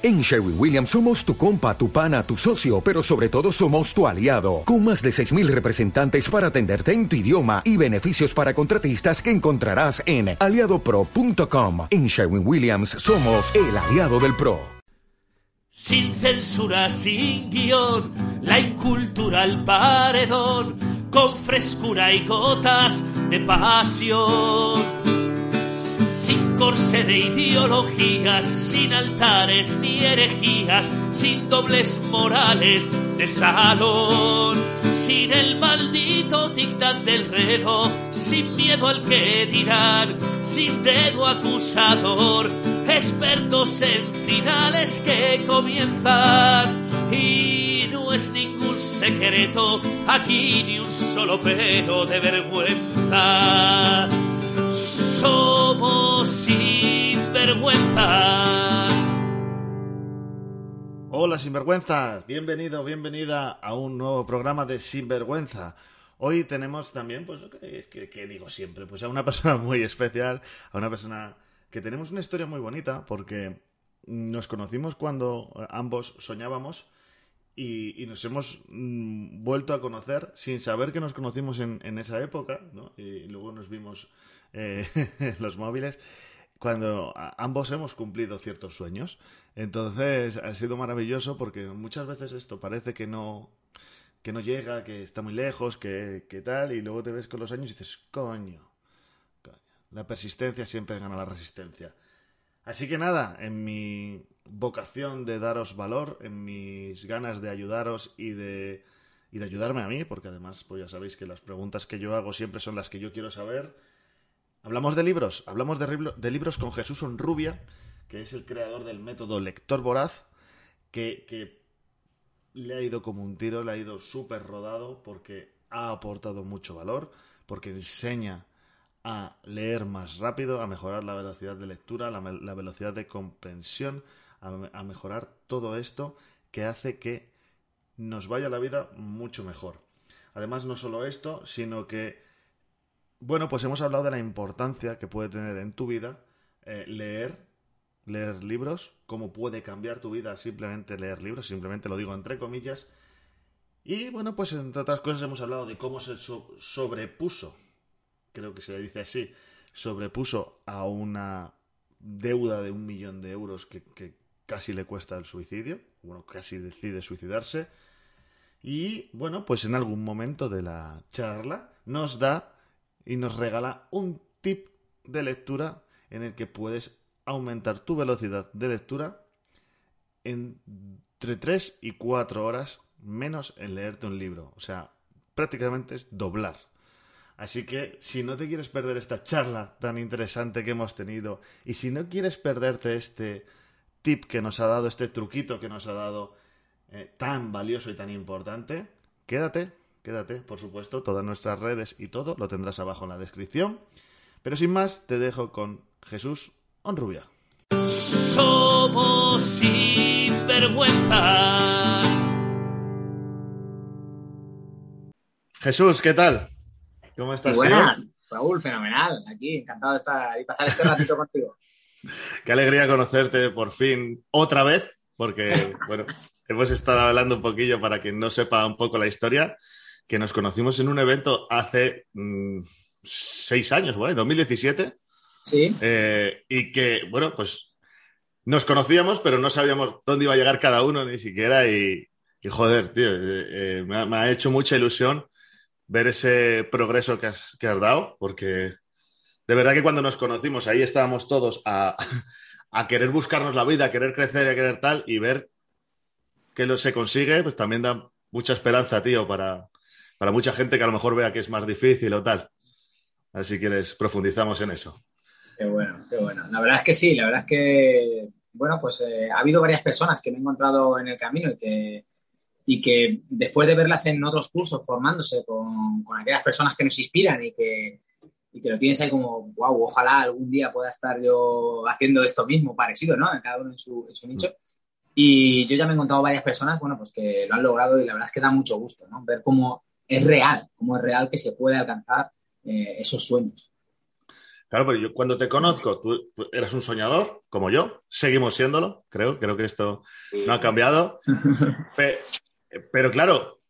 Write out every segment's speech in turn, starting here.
En Sherwin Williams somos tu compa, tu pana, tu socio, pero sobre todo somos tu aliado, con más de 6.000 representantes para atenderte en tu idioma y beneficios para contratistas que encontrarás en aliadopro.com. En Sherwin Williams somos el aliado del PRO. Sin censura, sin guion, la incultural paredón, con frescura y gotas de pasión sin corsé de ideologías, sin altares ni herejías, sin dobles morales de salón, sin el maldito dictat del reloj, sin miedo al que dirán, sin dedo acusador, expertos en finales que comienzan. Y no es ningún secreto aquí ni un solo pelo de vergüenza somos sinvergüenzas. Hola sinvergüenzas, bienvenido, bienvenida a un nuevo programa de Sinvergüenza. Hoy tenemos también, pues, ¿qué, qué digo siempre? Pues a una persona muy especial, a una persona que tenemos una historia muy bonita porque nos conocimos cuando ambos soñábamos y, nos hemos mm, vuelto a conocer sin saber que nos conocimos en, en esa época, ¿no? Y luego nos vimos eh, los móviles cuando ambos hemos cumplido ciertos sueños. Entonces ha sido maravilloso porque muchas veces esto parece que no que no llega, que está muy lejos, que, que tal, y luego te ves con los años y dices, coño, coño, la persistencia siempre gana la resistencia. Así que nada, en mi vocación de daros valor, en mis ganas de ayudaros y de, y de ayudarme a mí, porque además, pues ya sabéis que las preguntas que yo hago siempre son las que yo quiero saber, Hablamos de libros, hablamos de, libros con Jesús Onrubia, que es el creador del método Lector Voraz, que, le ha ido como un tiro, le ha ido súper rodado porque ha aportado mucho valor, porque enseña a leer más rápido, a mejorar la velocidad de lectura, la, velocidad de comprensión, a, mejorar todo esto que hace que nos vaya la vida mucho mejor. Además, no solo esto, sino que bueno, pues hemos hablado de la importancia que puede tener en tu vida eh, leer, leer libros, cómo puede cambiar tu vida simplemente leer libros, simplemente lo digo entre comillas. Y bueno, pues entre otras cosas hemos hablado de cómo se sobrepuso, creo que se dice así, sobrepuso a una deuda de un millón de euros que, que casi le cuesta el suicidio, bueno, casi decide suicidarse. Y bueno, pues en algún momento de la charla nos da y nos regala un tip de lectura en el que puedes aumentar tu velocidad de lectura entre 3 y 4 horas menos en leerte un libro. O sea, prácticamente es doblar. Así que si no te quieres perder esta charla tan interesante que hemos tenido y si no quieres perderte este tip que nos ha dado, este truquito que nos ha dado eh, tan valioso y tan importante, quédate quédate, por supuesto, todas nuestras redes y todo lo tendrás abajo en la descripción. Pero sin más, te dejo con Jesús Onrubia. Somos sinvergüenzas. Jesús, ¿qué tal? ¿Cómo estás? buenas, Raúl, fenomenal. Aquí, encantado de estar y pasar este ratito contigo. Qué alegría conocerte por fin otra vez, porque, bueno, hemos estado hablando un poquillo para quien no sepa un poco la historia que nos conocimos en un evento hace mm, seis años, ¿vale? 2017. Sí. Eh, y que, bueno, pues nos conocíamos, pero no sabíamos dónde iba a llegar cada uno ni siquiera. Y, joder, tío, eh, eh, me, ha, hecho mucha ilusión ver ese progreso que has, que has, dado, porque de verdad que cuando nos conocimos ahí estábamos todos a, a querer buscarnos la vida, a querer crecer, a querer tal, y ver que lo se consigue, pues también da mucha esperanza, tío, para, para mucha gente que a lo mejor vea que es más difícil o tal. Así que les profundizamos en eso. Qué bueno, qué bueno. La verdad es que sí, la verdad es que, bueno, pues eh, ha habido varias personas que me he encontrado en el camino y que, y que después de verlas en otros cursos formándose con, con aquellas personas que nos inspiran y que, y que lo tienes ahí como, wow, ojalá algún día pueda estar yo haciendo esto mismo, parecido, ¿no? Cada uno en su, en su nicho. Y yo ya me he encontrado varias personas, bueno, pues que lo han logrado y la verdad es que da mucho gusto, ¿no? Ver cómo es real, cómo es real que se puede alcanzar eh, esos sueños. Claro, pero yo cuando te conozco, tú, eras un soñador, como yo, seguimos siéndolo, creo, creo que esto no ha cambiado. pero, claro,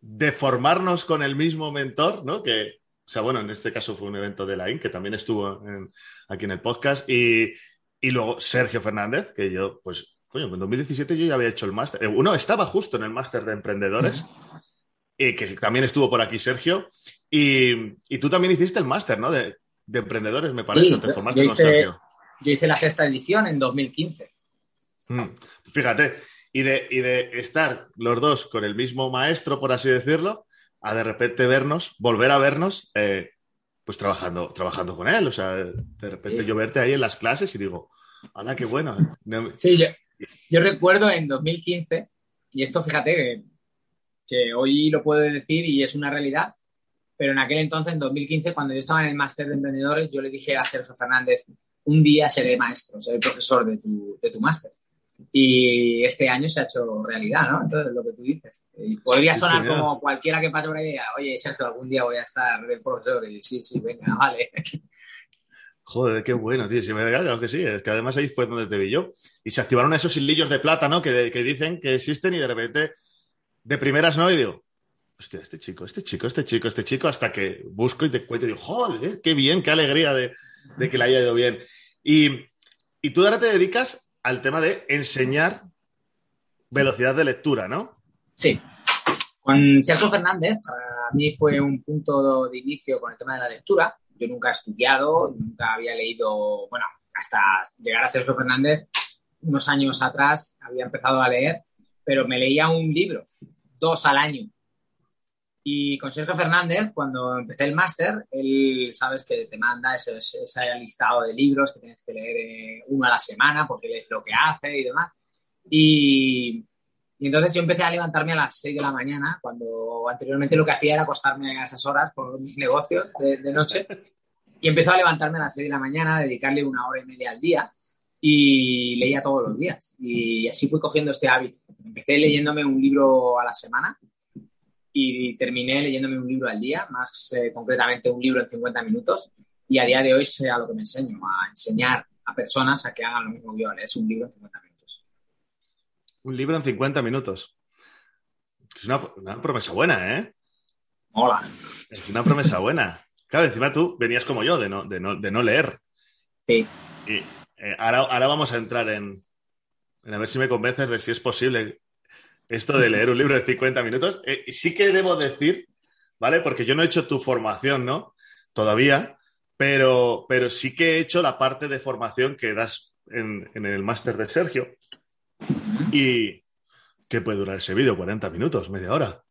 de formarnos con el mismo mentor, ¿no? Que, o sea, bueno, en este caso fue un evento de la IN, que también estuvo aquí en el podcast, y, y, luego Sergio Fernández, que yo, pues, coño, en 2017 yo ya había hecho el máster. Eh, uno estaba justo en el máster de emprendedores, y que también estuvo por aquí Sergio, y, y tú también hiciste el máster, ¿no? De, de emprendedores, me parece. te formaste con Sergio. Yo hice la sexta edición en 2015. Mm, fíjate, y de, de estar los dos con el mismo maestro, por así decirlo, a de repente vernos, volver a vernos, eh, pues trabajando, trabajando con él. O sea, de repente yo verte ahí en las clases y digo, ¡hala, qué bueno! ¿eh? Sí, yo, recuerdo en 2015, y esto fíjate que hoy lo puedo decir y es una realidad, pero en aquel entonces, en 2015, cuando yo estaba en el máster de emprendedores, yo le dije a Sergio Fernández, un día seré maestro, seré profesor de tu, de tu máster. Y este año se ha hecho realidad, ¿no? Entonces, lo que tú dices. Y podría sonar como cualquiera que pase por ahí, oye, Sergio, algún día voy a estar de profesor. Y sí, sí, venga, vale. Joder, qué bueno, tío. Sí, me claro que sí. Es que además ahí fue donde te vi yo. Y se activaron esos hilillos de plata, ¿no? Que, que dicen que existen y de repente, de primeras no, y digo, hostia, este chico, este chico, este chico, este chico, hasta que busco y te cuento y digo, joder, qué bien, qué alegría de, que le haya ido bien. Y, tú ahora te dedicas al tema de enseñar velocidad de lectura, ¿no? Sí. Con Sergio Fernández, para mí fue un punto de inicio con el tema de la lectura. Yo nunca he estudiado, nunca había leído, bueno, hasta llegar a Sergio Fernández, unos años atrás había empezado a leer, pero me leía un libro, dos al año. Y con Sergio Fernández, cuando empecé el máster, él, sabes que te manda ese, ese, listado de libros que tienes que leer eh, uno a la semana porque lees lo que hace y demás. Y, entonces yo empecé a levantarme a las 6 de la mañana, cuando anteriormente lo que hacía era acostarme a esas horas por mis negocios de, de noche. Y empezó a levantarme a las 6 de la mañana, a dedicarle una hora y media al día y leía todos los días. Y así fui cogiendo este hábito. Empecé leyéndome un libro a la semana y terminé leyéndome un libro al día, más eh, concretamente un libro en 50 minutos. Y a día de hoy sé a lo que me enseño, a enseñar a personas a que hagan lo mismo que yo. Es un libro en 50 minutos. Un libro en 50 minutos. Es una, promesa buena, ¿eh? Hola. Es una promesa buena. Claro, encima tú venías como yo, de no, de no, leer. Sí. Y eh, ahora, ahora, vamos a entrar en, en, a ver si me convences de si es posible esto de leer un libro de 50 minutos. Eh, sí que debo decir, ¿vale? Porque yo no he hecho tu formación, ¿no? Todavía, pero, pero sí que he hecho la parte de formación que das en, el máster de Sergio. Y ¿qué puede durar ese vídeo? 40 minutos, media hora.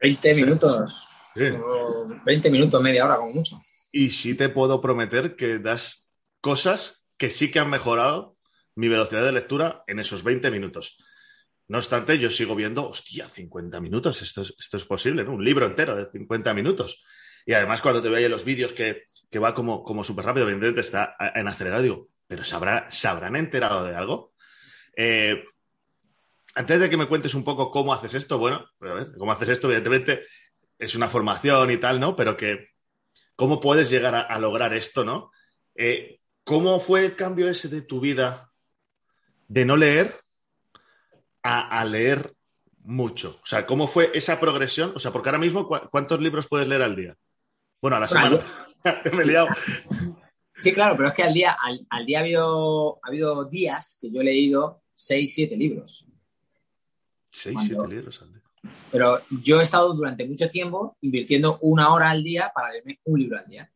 20 minutos. 20 minutos, media hora, como mucho. Y sí te puedo prometer que das cosas que sí que han mejorado mi velocidad de lectura en esos 20 minutos. No obstante, yo sigo viendo, hostia, 50 minutos, esto es, esto es posible, ¿no? Un libro entero de 50 minutos. Y además, cuando te veía los vídeos que, va como, como súper rápido, evidentemente está en acelerado, digo, ¿pero se, habrán enterado de algo? Eh, antes de que me cuentes un poco cómo haces esto, bueno, a ver, cómo haces esto, evidentemente es una formación y tal, ¿no? Pero que, ¿cómo puedes llegar a, lograr esto, ¿no? Eh, ¿Cómo fue el cambio ese de tu vida de no leer a, leer mucho? O sea, ¿cómo fue esa progresión? O sea, porque ahora mismo, ¿cuántos libros puedes leer al día? Bueno, a la semana. Me he liado. Sí, claro, pero es que al día, al, día ha habido, ha habido días que yo he leído 6, 7 libros. 6, 7 libros al día. Pero yo he estado durante mucho tiempo invirtiendo una hora al día para leerme un libro al día.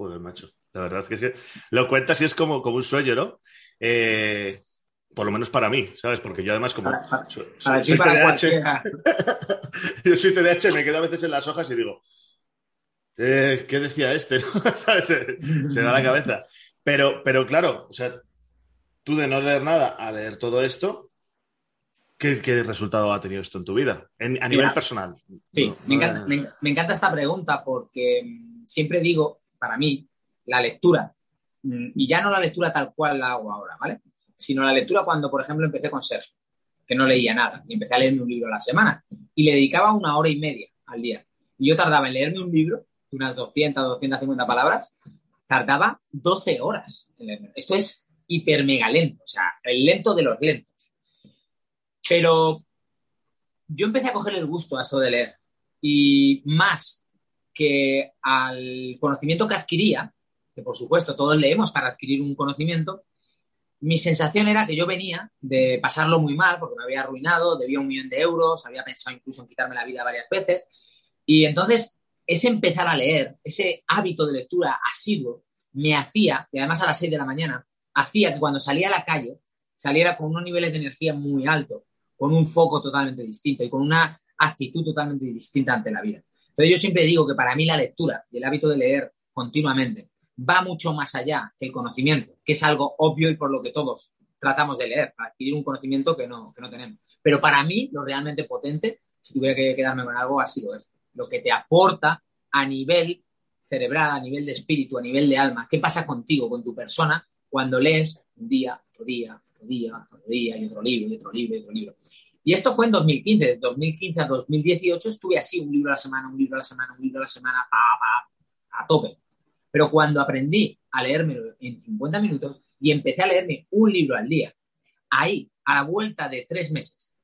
Joder, macho. La verdad es que, lo cuentas y es como, como un sueño, ¿no? Eh, por lo menos para mí, ¿sabes? Porque yo además como soy, TDAH, yo soy TDAH, me quedo a veces en las hojas y digo, eh, ¿qué decía este? ¿Sabes? Se, da la cabeza. Pero, pero claro, o sea, tú de no leer nada a leer todo esto, ¿qué, resultado ha tenido esto en tu vida? a nivel personal. Sí, me, encanta, me encanta esta pregunta porque mm, siempre digo, para mí, la lectura, mm, y ya no la lectura tal cual la hago ahora, ¿vale? sino la lectura cuando, por ejemplo, empecé con Sergio, que no leía nada, y empecé a leerme un libro a la semana, y le dedicaba una hora y media al día. Y yo tardaba en leerme un libro unas 200, 250 palabras, tardaba 12 horas en leerme. Esto es hiper mega lento, o sea, el lento de los lentos. Pero yo empecé a coger el gusto a eso de leer y más que al conocimiento que adquiría, que por supuesto todos leemos para adquirir un conocimiento, mi sensación era que yo venía de pasarlo muy mal porque me había arruinado, debía un millón de euros, había pensado incluso en quitarme la vida varias veces. Y entonces ese empezar a leer, ese hábito de lectura asiduo, me hacía, y además a las 6 de la mañana, hacía que cuando salía a la calle saliera con unos niveles de energía muy altos, con un foco totalmente distinto y con una actitud totalmente distinta ante la vida. Entonces yo siempre digo que para mí la lectura y el hábito de leer continuamente va mucho más allá que el conocimiento, que es algo obvio y por lo que todos tratamos de leer, para adquirir un conocimiento que no, que no tenemos. Pero para mí, lo realmente potente, si tuviera que quedarme con algo, ha sido esto. Lo que te aporta a nivel cerebral, a nivel de espíritu, a nivel de alma. ¿Qué pasa contigo, con tu persona, cuando lees un día, otro día, otro día, otro día, y otro libro, y otro libro, y otro libro? Y esto fue en 2015. De 2015 a 2018 estuve así, un libro a la semana, un libro a la semana, un libro a la semana, pa, pa, a tope. Pero cuando aprendí a leérmelo en 50 minutos y empecé a leerme un libro al día, ahí, a la vuelta de tres meses,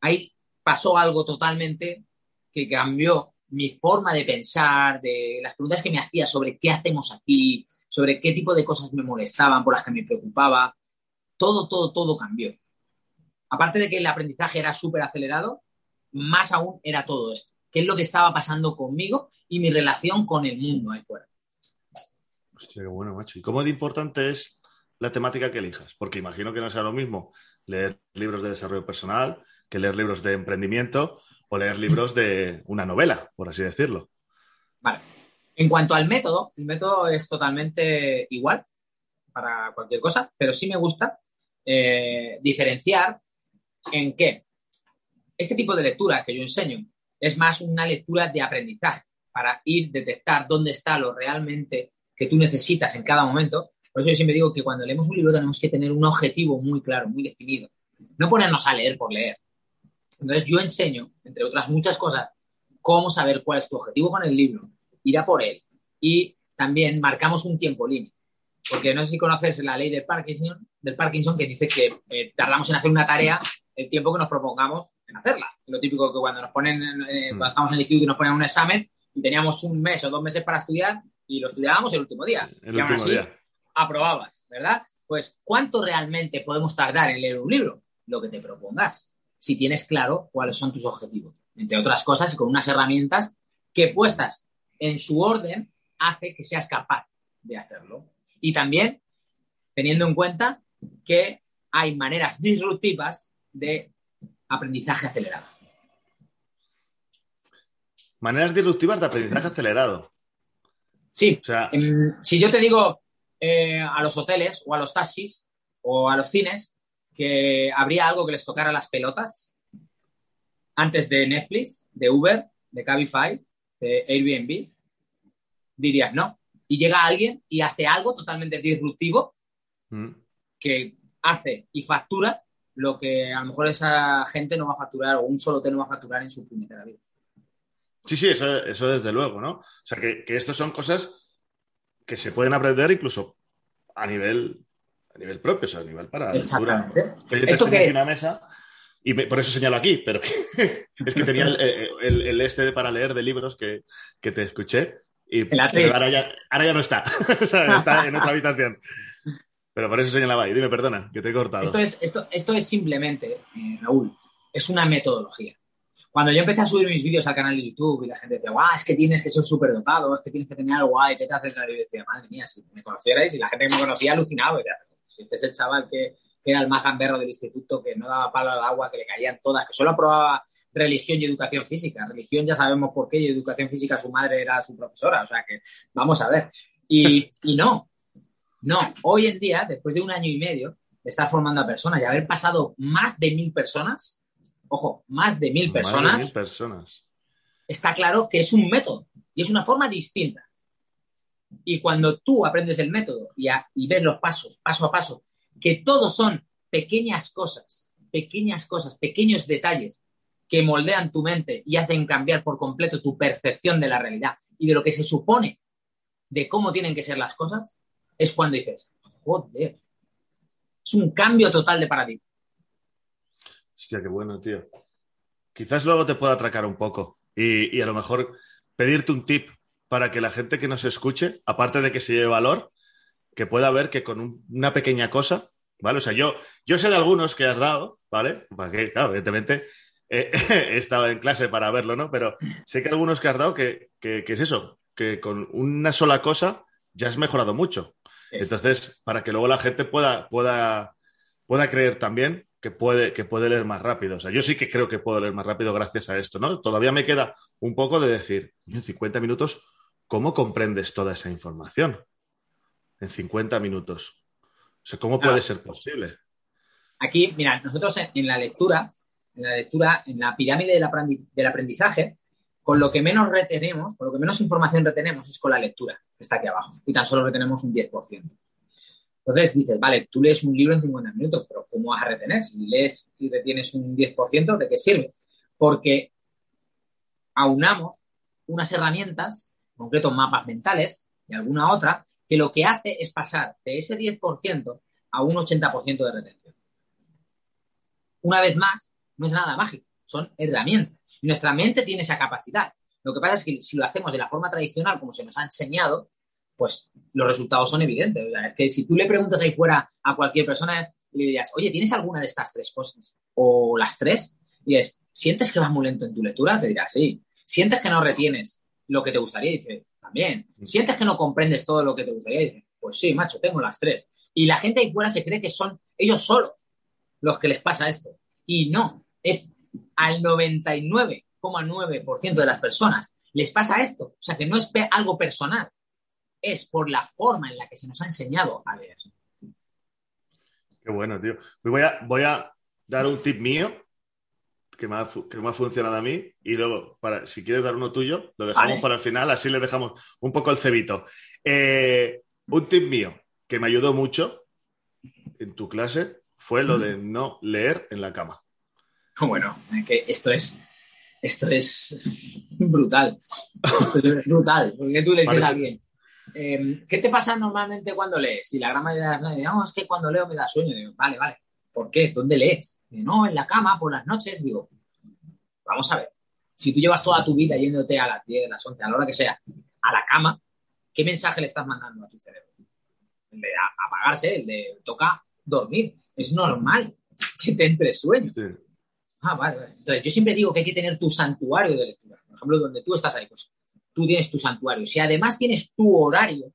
ahí pasó algo totalmente que cambió mi forma de pensar, de las preguntas que me hacía sobre qué hacemos aquí, sobre qué tipo de cosas me molestaban, por las que me preocupaba. Todo, todo, todo cambió. Aparte de que el aprendizaje era súper acelerado, más aún era todo esto. ¿Qué es lo que estaba pasando conmigo y mi relación con el mundo ahí fuera? Hostia, qué bueno, macho. ¿Y cómo de importante es la temática que elijas? Porque imagino que no sea lo mismo leer libros de desarrollo personal que leer libros de emprendimiento o leer libros de una novela, por así decirlo. Vale. En cuanto al método, el método es totalmente igual para cualquier cosa, pero sí me gusta eh, diferenciar en que este tipo de lectura que yo enseño es más una lectura de aprendizaje para ir detectar dónde está lo realmente que tú necesitas en cada momento. Por eso yo siempre digo que cuando leemos un libro tenemos que tener un objetivo muy claro, muy definido. No ponernos a leer por leer. Entonces yo enseño, entre otras muchas cosas, cómo saber cuál es tu objetivo con el libro, ir a por él y también marcamos un tiempo límite. Porque no sé si conoces la ley del Parkinson, del Parkinson que dice que eh, tardamos en hacer una tarea el tiempo que nos propongamos en hacerla. Lo típico que cuando nos ponen, eh, mm. cuando estamos en el instituto y nos ponen un examen y teníamos un mes o dos meses para estudiar y lo estudiábamos el último día. El último día. Aprobabas, ¿verdad? Pues, ¿cuánto realmente podemos tardar en leer un libro? Lo que te propongas si tienes claro cuáles son tus objetivos. Entre otras cosas, y con unas herramientas que puestas en su orden hace que seas capaz de hacerlo. Y también teniendo en cuenta que hay maneras disruptivas de aprendizaje acelerado. Maneras disruptivas de aprendizaje acelerado. Sí. si yo te digo eh, a los hoteles o a los taxis o a los cines, que habría algo que les tocara las pelotas antes de Netflix, de Uber, de Cabify, de Airbnb, dirías no. Y llega alguien y hace algo totalmente disruptivo mm. que hace y factura lo que a lo mejor esa gente no va a facturar o un solo hotel no va a facturar en su primera vida. Sí, sí, eso, eso desde luego, ¿no? O sea, que, que estas son cosas que se pueden aprender incluso a nivel a nivel propio, o sea, a nivel para Exactamente. Esto que... una mesa y por eso señalo aquí, pero es que tenía el, este para leer de libros que, te escuché y ahora ya, ahora ya no está, está en otra habitación. Pero por eso señalaba ahí. Dime, perdona, que te he cortado. Esto es, esto, esto es simplemente, eh, Raúl, es una metodología. Cuando yo empecé a subir mis vídeos al canal de YouTube y la gente decía, guau, es que tienes que ser súper dotado, es que tienes que tener algo guay, ¿qué te haces? Y yo decía, madre mía, si me conocierais y la gente que me conocía alucinado, si este es el chaval que, era el más gamberro del instituto, que no daba palo al agua, que le caían todas, que solo aprobaba religión y educación física. Religión ya sabemos por qué y educación física su madre era su profesora. O sea que vamos a ver. Y, no, no. Hoy en día, después de un año y medio de estar formando a personas y haber pasado más de mil personas, ojo, más de mil personas, más de mil personas. está claro que es un método y es una forma distinta. Y cuando tú aprendes el método y, ves los pasos, paso a paso, que todos son pequeñas cosas, pequeñas cosas, pequeños detalles que moldean tu mente y hacen cambiar por completo tu percepción de la realidad y de lo que se supone de cómo tienen que ser las cosas, es cuando dices, joder, es un cambio total de paradigma. Hostia, qué bueno, tío. Quizás luego te pueda atracar un poco y, a lo mejor pedirte un tip para que la gente que nos escuche, aparte de que se lleve valor, que pueda ver que con una pequeñña cosa, ¿vale? O sea, yo, yo sé de algunos que has dado, ¿vale? Para que, claro, evidentemente eh, he estado en clase para verlo, ¿no? Pero sé que algunos que has dado que, que, es eso, que con una sola cosa ya has mejorado mucho. Entonces, para que luego la gente pueda, pueda, pueda creer también que puede, que puede leer más rápido. O sea, yo sí que creo que puedo leer más rápido gracias a esto, ¿no? Todavía me queda un poco de decir, en 50 minutos, ¿cómo comprendes toda esa información? En 50 minutos. O sea, ¿cómo puede ser posible? Aquí, mira, nosotros en, la lectura, en la lectura, en la pirámide del, aprendizaje, con lo que menos retenemos, con lo que menos información retenemos es con la lectura, que está aquí abajo, y tan solo retenemos un 10%. Entonces dices, vale, tú lees un libro en 50 minutos, pero ¿cómo vas a retener? Si lees y retienes un 10%, ¿de qué sirve? Porque aunamos unas herramientas, en concreto mapas mentales y alguna otra, que lo que hace es pasar de ese 10% a un 80% de retención. Una vez más, no es nada mágico, son herramientas. Nuestra mente tiene esa capacidad. Lo que pasa es que si lo hacemos de la forma tradicional, como se nos ha enseñado, pues los resultados son evidentes. es que si tú le preguntas ahí fuera a cualquier persona, le dirías, oye, ¿tienes alguna de estas tres cosas? O las tres. Y es, ¿sientes que vas muy lento en tu lectura? Te dirás, sí. ¿Sientes que no retienes lo que te gustaría? Dice, también. ¿Sientes que no comprendes todo lo que te gustaría? Dice, pues sí, macho, tengo las tres. Y la gente ahí fuera se cree que son ellos solos los que les pasa esto. Y no, es al 99,9% de las personas les pasa esto. O sea, que no es algo personal, es por la forma en la que se nos ha enseñado a leer. Qué bueno, tío. Voy a, voy a dar un tip mío que me, ha, funcionado a mí y luego, para, si quieres dar uno tuyo, lo dejamos para el final, así le dejamos un poco el cebito. Eh, un tip mío que me ayudó mucho en tu clase fue lo de no leer en la cama. Bueno, que esto es esto es brutal. Esto es brutal, porque tú le dices a alguien, Em, ¿qué te pasa normalmente cuando lees? Y la gran mayoría de las no, es que cuando leo me da sueño. Digo, vale, vale. ¿Por qué? ¿Dónde lees? Digo, no, en la cama, por las noches. Digo, vamos a ver. Si tú llevas toda tu vida yéndote a las 10, a las 11, a la hora que sea, a la cama, ¿qué mensaje le estás mandando a tu cerebro? El de apagarse, el de toca dormir. Es normal que te entre sueño. Ah, vale, vale. Entonces, yo siempre digo que hay que tener tu santuario de lectura. Por ejemplo, donde tú estás ahí, pues tú tienes tu santuario. Si además tienes tu horario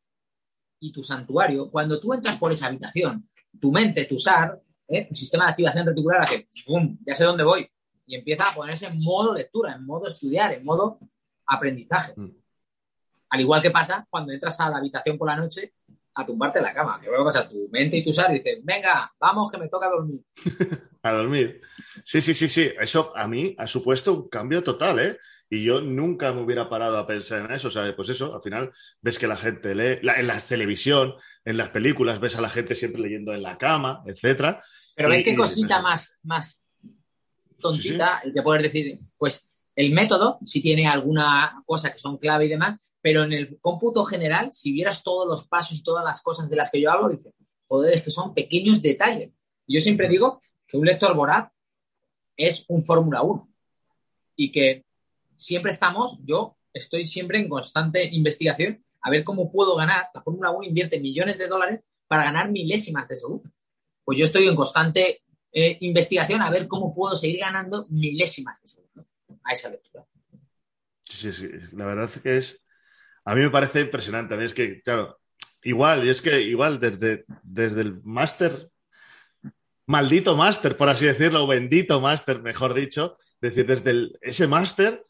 y tu santuario, cuando tú entras por esa habitación, tu mente, tu SAR, ¿eh? tu sistema de activación reticular hace, ¡pum! Ya sé dónde voy. Y empieza a ponerse en modo lectura, en modo estudiar, en modo aprendizaje. Mm. Al igual que pasa cuando entras a la habitación por la noche a tumbarte en la cama. ¿Qué va a pasar? Tu mente y tu SAR dicen, venga, vamos que me toca dormir. a dormir. Sí, sí, sí, sí. Eso a mí ha supuesto un cambio total, ¿eh? Y yo nunca me hubiera parado a pensar en eso. O sea, pues eso, al final ves que la gente lee, en la televisión, en las películas, ves a la gente siempre leyendo en la cama, etcétera. Pero ves qué cosita más, más tontita, y te puedes decir, pues el método, si tiene alguna cosa que son clave y demás, pero en el cómputo general, si vieras todos los pasos y todas las cosas de las que yo hablo, dices, joder, es que son pequeños detalles. Yo siempre digo que un lector voraz es un Fórmula 1 y que siempre estamos, yo estoy siempre en constante investigación a ver cómo puedo ganar. La Fórmula 1 invierte millones de dólares para ganar milésimas de segundo. Pues yo estoy en constante eh, investigación a ver cómo puedo seguir ganando milésimas de segundo a esa lectura. Sí, sí, la verdad es que es, a mí me parece impresionante. Es que, claro, igual, y es que igual desde, desde el máster maldito máster, por así decirlo, o bendito máster, mejor dicho. Es decir, desde ese máster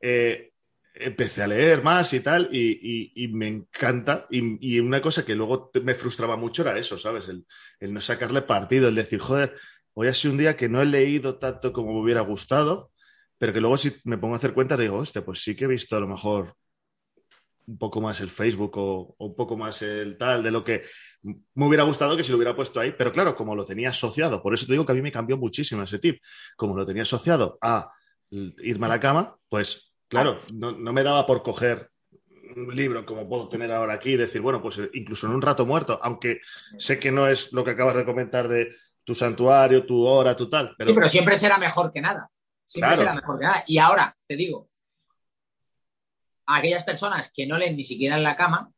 eh, empecé a leer más y tal, y, me encanta. Y, una cosa que luego me frustraba mucho era eso, ¿sabes? El, no sacarle partido, el decir, joder, hoy ha sido un día que no he leído tanto como me hubiera gustado, pero que luego si me pongo a hacer cuenta digo, hostia, pues sí que he visto a lo mejor un poco más el Facebook o, un poco más el tal de lo que me hubiera gustado que se lo hubiera puesto ahí, pero claro, como lo tenía asociado, por eso te digo que a mí me cambió muchísimo ese tip, como lo tenía asociado a irme a la cama, pues claro, no, me daba por coger un libro como puedo tener ahora aquí y decir, bueno, pues incluso en un rato muerto, aunque sé que no es lo que acabas de comentar de tu santuario, tu hora, tu tal. Pero... Sí, pero siempre será mejor que nada. Siempre será mejor que nada. Y ahora, te digo, a aquellas personas que no leen ni siquiera en la cama,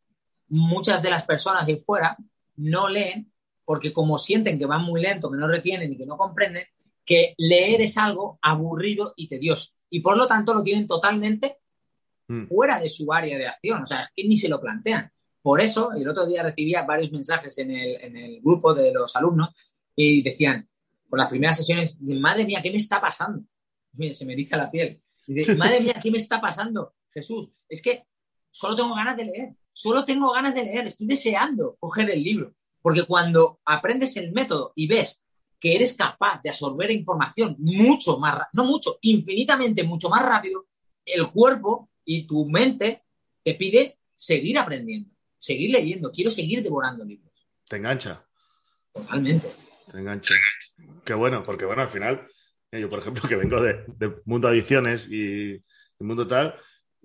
muchas de las personas de fuera no leen porque como sienten que van muy lento, que no retienen y que no comprenden, que leer es algo aburrido y tedioso. Y por lo tanto lo tienen totalmente mm. fuera de su área de acción. O sea, es que ni se lo plantean. Por eso, el otro día recibía varios mensajes en el, grupo de los alumnos y decían, con las primeras sesiones, madre mía, ¿qué me está pasando? se me dice la piel. madre mía, ¿qué me está pasando? Jesús, es que solo tengo ganas de leer, solo tengo ganas de leer, estoy deseando coger el libro. Porque cuando aprendes el método y ves que eres capaz de absorber información mucho más, no mucho, infinitamente mucho más rápido, el cuerpo y tu mente te pide seguir aprendiendo, seguir leyendo, quiero seguir devorando libros. Te engancha. Totalmente. Te engancha. Qué bueno, porque bueno, al final, eh, yo por ejemplo que vengo de, mundo adiciones y de mundo tal,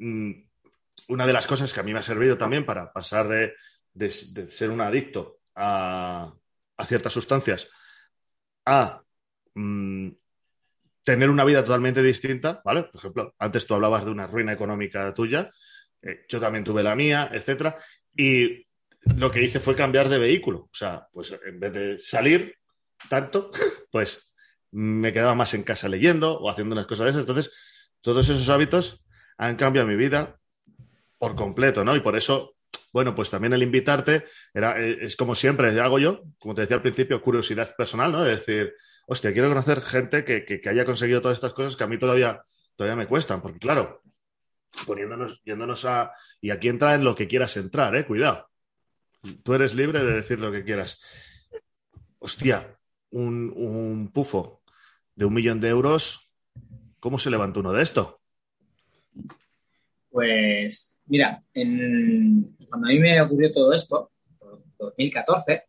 una de las cosas que a mí me ha servido también para pasar de, ser un adicto a ciertas sustancias a mm, tener una vida totalmente distinta, ¿vale? Por ejemplo, antes tú hablabas de una ruina económica tuya, eh, yo también tuve la mía, etcétera, y lo que hice fue cambiar de vehículo. O sea, pues en vez de salir tanto, pues me quedaba más en casa leyendo o haciendo unas cosas de esas. Entonces, todos esos hábitos han cambiado mi vida por completo, ¿no? Y por eso bueno, pues también el invitarte era, eh, es como siempre hago yo, como te decía al principio, curiosidad personal, ¿no? De decir, hostia, quiero conocer gente que, haya conseguido todas estas cosas que a mí todavía, todavía me cuestan, porque claro, poniéndonos, yéndonos a... Y aquí entra en lo que quieras entrar, ¿eh? Cuidado. Tú eres libre de decir lo que quieras. Hostia, un, un pufo de un millón de euros, ¿cómo se levanta uno de esto? Pues mira, cuando a mí me ocurrió todo esto, en 2014,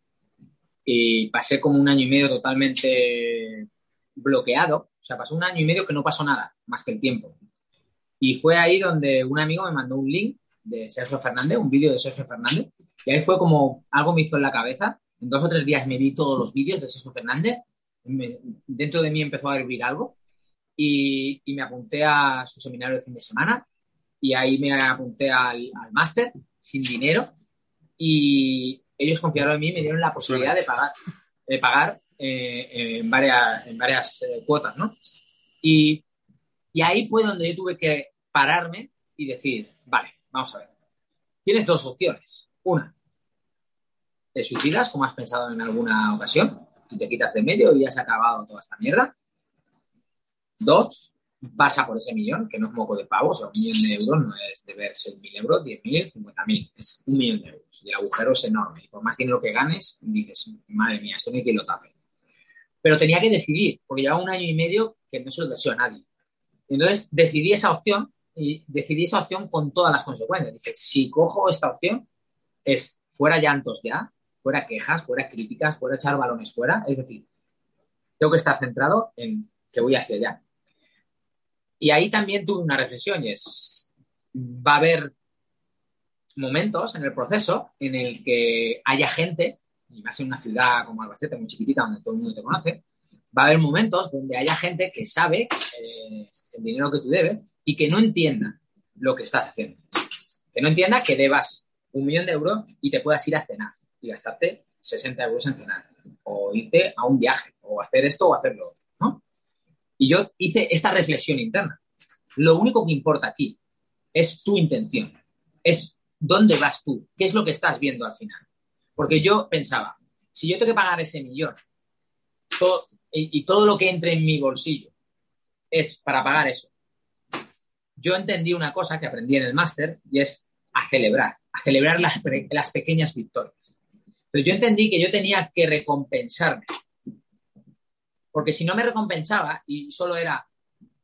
y pasé como un año y medio totalmente bloqueado, o sea, pasó un año y medio que no pasó nada, más que el tiempo. Y fue ahí donde un amigo me mandó un link de Sergio Fernández, un vídeo de Sergio Fernández, y ahí fue como algo me hizo en la cabeza. En dos o tres días me vi todos los vídeos de Sergio Fernández, dentro de mí empezó a hervir algo, y me apunté a su seminario de fin de semana, y ahí me apunté al, máster sin dinero y ellos confiaron en mí y me dieron la posibilidad de pagar, de pagar eh, en varias, en varias eh, cuotas, ¿no? Y, y ahí fue donde yo tuve que pararme y decir, vale, vamos a ver, tienes dos opciones. Una, te suicidas, como has pensado en alguna ocasión, y te quitas de medio y ya se ha acabado toda esta mierda. Dos, pasa por ese millón, que no es moco de pavos, o un millón de euros no es de ver 6.000 euros, 10.000, 50.000, es un millón de euros. Y el agujero es enorme. Y por más dinero que ganes, dices, madre mía, esto no hay que lo tape. Pero tenía que decidir, porque llevaba un año y medio que no se lo deseo a nadie. Entonces decidí esa opción y decidí esa opción con todas las consecuencias. Dije, si cojo esta opción, es fuera llantos ya, fuera quejas, fuera críticas, fuera echar balones fuera. Es decir, tengo que estar centrado en que voy hacia allá. Y ahí también tuve una reflexión y es, va a haber momentos en el proceso en el que haya gente, y más en una ciudad como Albacete, muy chiquitita, donde todo el mundo te conoce, va a haber momentos donde haya gente que sabe eh, el dinero que tú debes y que no entienda lo que estás haciendo. Que no entienda que debas un millón de euros y te puedas ir a cenar y gastarte 60 euros en cenar, o irte a un viaje, o hacer esto o hacerlo. Y yo hice esta reflexión interna. Lo único que importa aquí es tu intención, es dónde vas tú, qué es lo que estás viendo al final. Porque yo pensaba, si yo tengo que pagar ese millón y, todo lo que entre en mi bolsillo es para pagar eso, yo entendí una cosa que aprendí en el máster y es a celebrar, a celebrar las pequeñas victorias. Pero yo entendí que yo tenía que recompensarme porque si no me recompensaba y solo era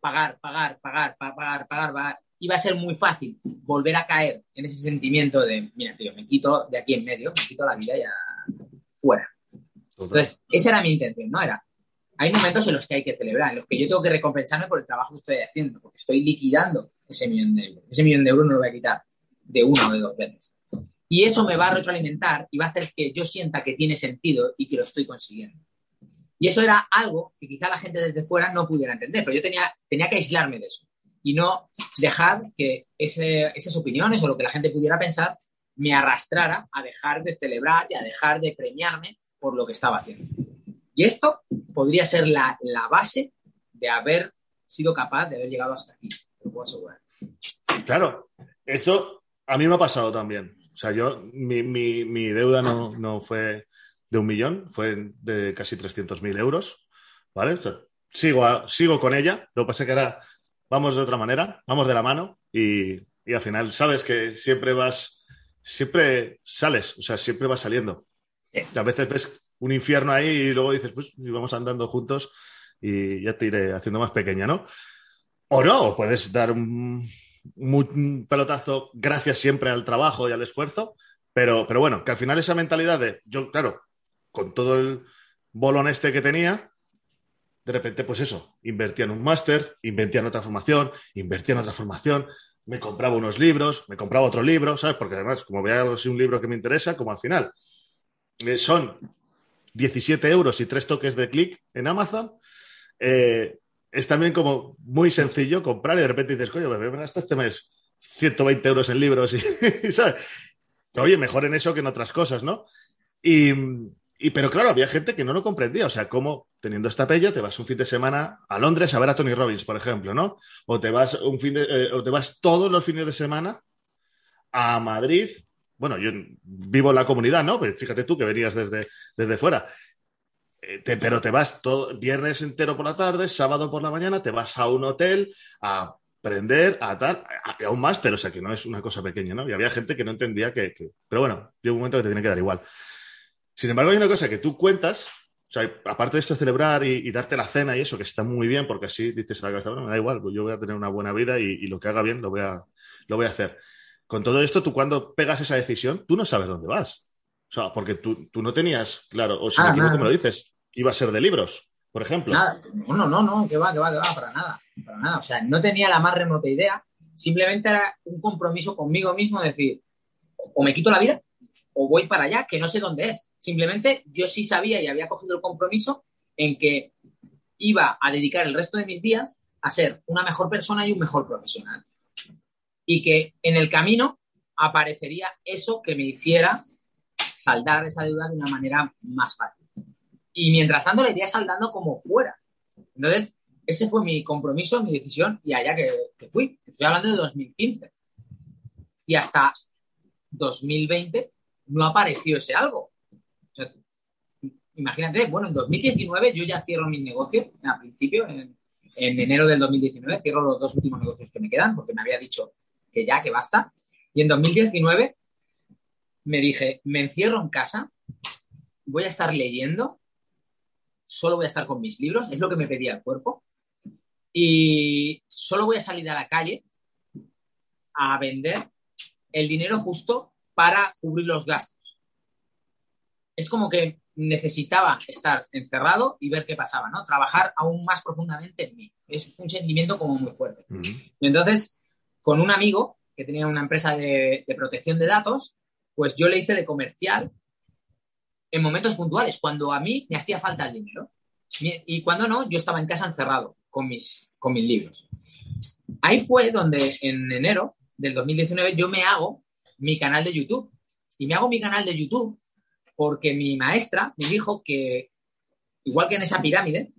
pagar, pagar, pagar, pagar, pagar, pagar, iba a ser muy fácil volver a caer en ese sentimiento de, mira, tío, me quito de aquí en medio, me quito la vida ya fuera. Entonces, esa era mi intención, ¿no? Era, hay momentos en los que hay que celebrar, en los que yo tengo que recompensarme por el trabajo que estoy haciendo, porque estoy liquidando ese millón de euros. Ese millón de euros no lo voy a quitar de una o de dos veces. Y eso me va a retroalimentar y va a hacer que yo sienta que tiene sentido y que lo estoy consiguiendo. Y eso era algo que quizá la gente desde fuera no pudiera entender, pero yo tenía, tenía que aislarme de eso y no dejar que esas opiniones o lo que la gente pudiera pensar me arrastrara a dejar de celebrar y a dejar de premiarme por lo que estaba haciendo. Y esto podría ser la, base de haber sido capaz de haber llegado hasta aquí, lo puedo asegurar. Claro, eso a mí me ha pasado también. O sea, yo, mi, mi deuda no, no fue de un millón, fue de casi 300.000 euros, ¿vale? sigo, sigo con ella, lo que pasa es que ahora vamos de otra manera, vamos de la mano y, y, al final sabes que siempre vas, siempre sales, o sea, siempre vas saliendo. A veces ves un infierno ahí y luego dices, pues vamos andando juntos y ya te iré haciendo más pequeña, ¿no? O no, puedes dar un, un pelotazo gracias siempre al trabajo y al esfuerzo, pero, pero bueno, que al final esa mentalidad de, yo, claro, con todo el bolón este que tenía, de repente, pues eso, invertía en un máster, invertía en otra formación, invertía en otra formación, me compraba unos libros, me compraba otro libro, ¿sabes? Porque además, como veo si un libro que me interesa, como al final eh, son 17 euros y tres toques de clic en Amazon, eh, es también como muy sencillo comprar y de repente dices, coño, me gasto este mes 120 euros en libros y, ¿sabes? Oye, mejor en eso que en otras cosas, ¿no? Y, y, pero claro, había gente que no lo comprendía. O sea, cómo teniendo esta pella te vas un fin de semana a Londres a ver a Tony Robbins, por ejemplo, ¿no? O te vas un fin de, eh, o te vas todos los fines de semana a Madrid. Bueno, yo vivo en la comunidad, ¿no? Pues fíjate tú que venías desde, desde fuera. Eh, pero te vas todo viernes entero por la tarde, sábado por la mañana, te vas a un hotel a aprender a tal, a, un máster, o sea que no es una cosa pequeña, ¿no? Y había gente que no entendía que, que... Pero bueno, llega un momento que te tiene que dar igual. Sin embargo, hay una cosa que tú cuentas, o sea, aparte de esto de celebrar y, darte la cena y eso, que está muy bien, porque así dices a la cabeza, bueno, me da igual, pues yo voy a tener una buena vida y, lo que haga bien lo voy, a, lo voy a hacer. Con todo esto, tú cuando pegas esa decisión, tú no sabes dónde vas. O sea, porque tú, tú no tenías, claro, o si me ah, equivoco, me lo dices, iba a ser de libros, por ejemplo. Nada, no, no, no, que va, que va, que va, para nada, para nada. O sea, no tenía la más remota idea, simplemente era un compromiso conmigo mismo, de decir, o me quito la vida o voy para allá, que no sé dónde es. Simplemente yo sí sabía y había cogido el compromiso en que iba a dedicar el resto de mis días a ser una mejor persona y un mejor profesional. Y que en el camino aparecería eso que me hiciera saldar esa deuda de una manera más fácil. Y mientras tanto la iría saldando como fuera. Entonces, ese fue mi compromiso, mi decisión y allá que, que fui. Estoy hablando de 2015. Y hasta 2020 no apareció ese algo. imagínate, bueno, en 2019 yo ya cierro mis negocios, al principio, en, enero del 2019, cierro los dos últimos negocios que me quedan, porque me había dicho que ya, que basta. Y en 2019 me dije, me encierro en casa, voy a estar leyendo, solo voy a estar con mis libros, es lo que me pedía el cuerpo, y solo voy a salir a la calle a vender el dinero justo para cubrir los gastos. Es como que necesitaba estar encerrado y ver qué pasaba, ¿no? Trabajar aún más profundamente en mí. Es un sentimiento como muy fuerte. Y entonces, con un amigo que tenía una empresa de, protección de datos, pues yo le hice de comercial en momentos puntuales, cuando a mí me hacía falta el dinero. Y cuando no, yo estaba en casa encerrado con mis, con mis libros. Ahí fue donde en enero del 2019 yo me hago mi canal de YouTube. Y me hago mi canal de YouTube porque mi maestra me dijo que, igual que en esa pirámide,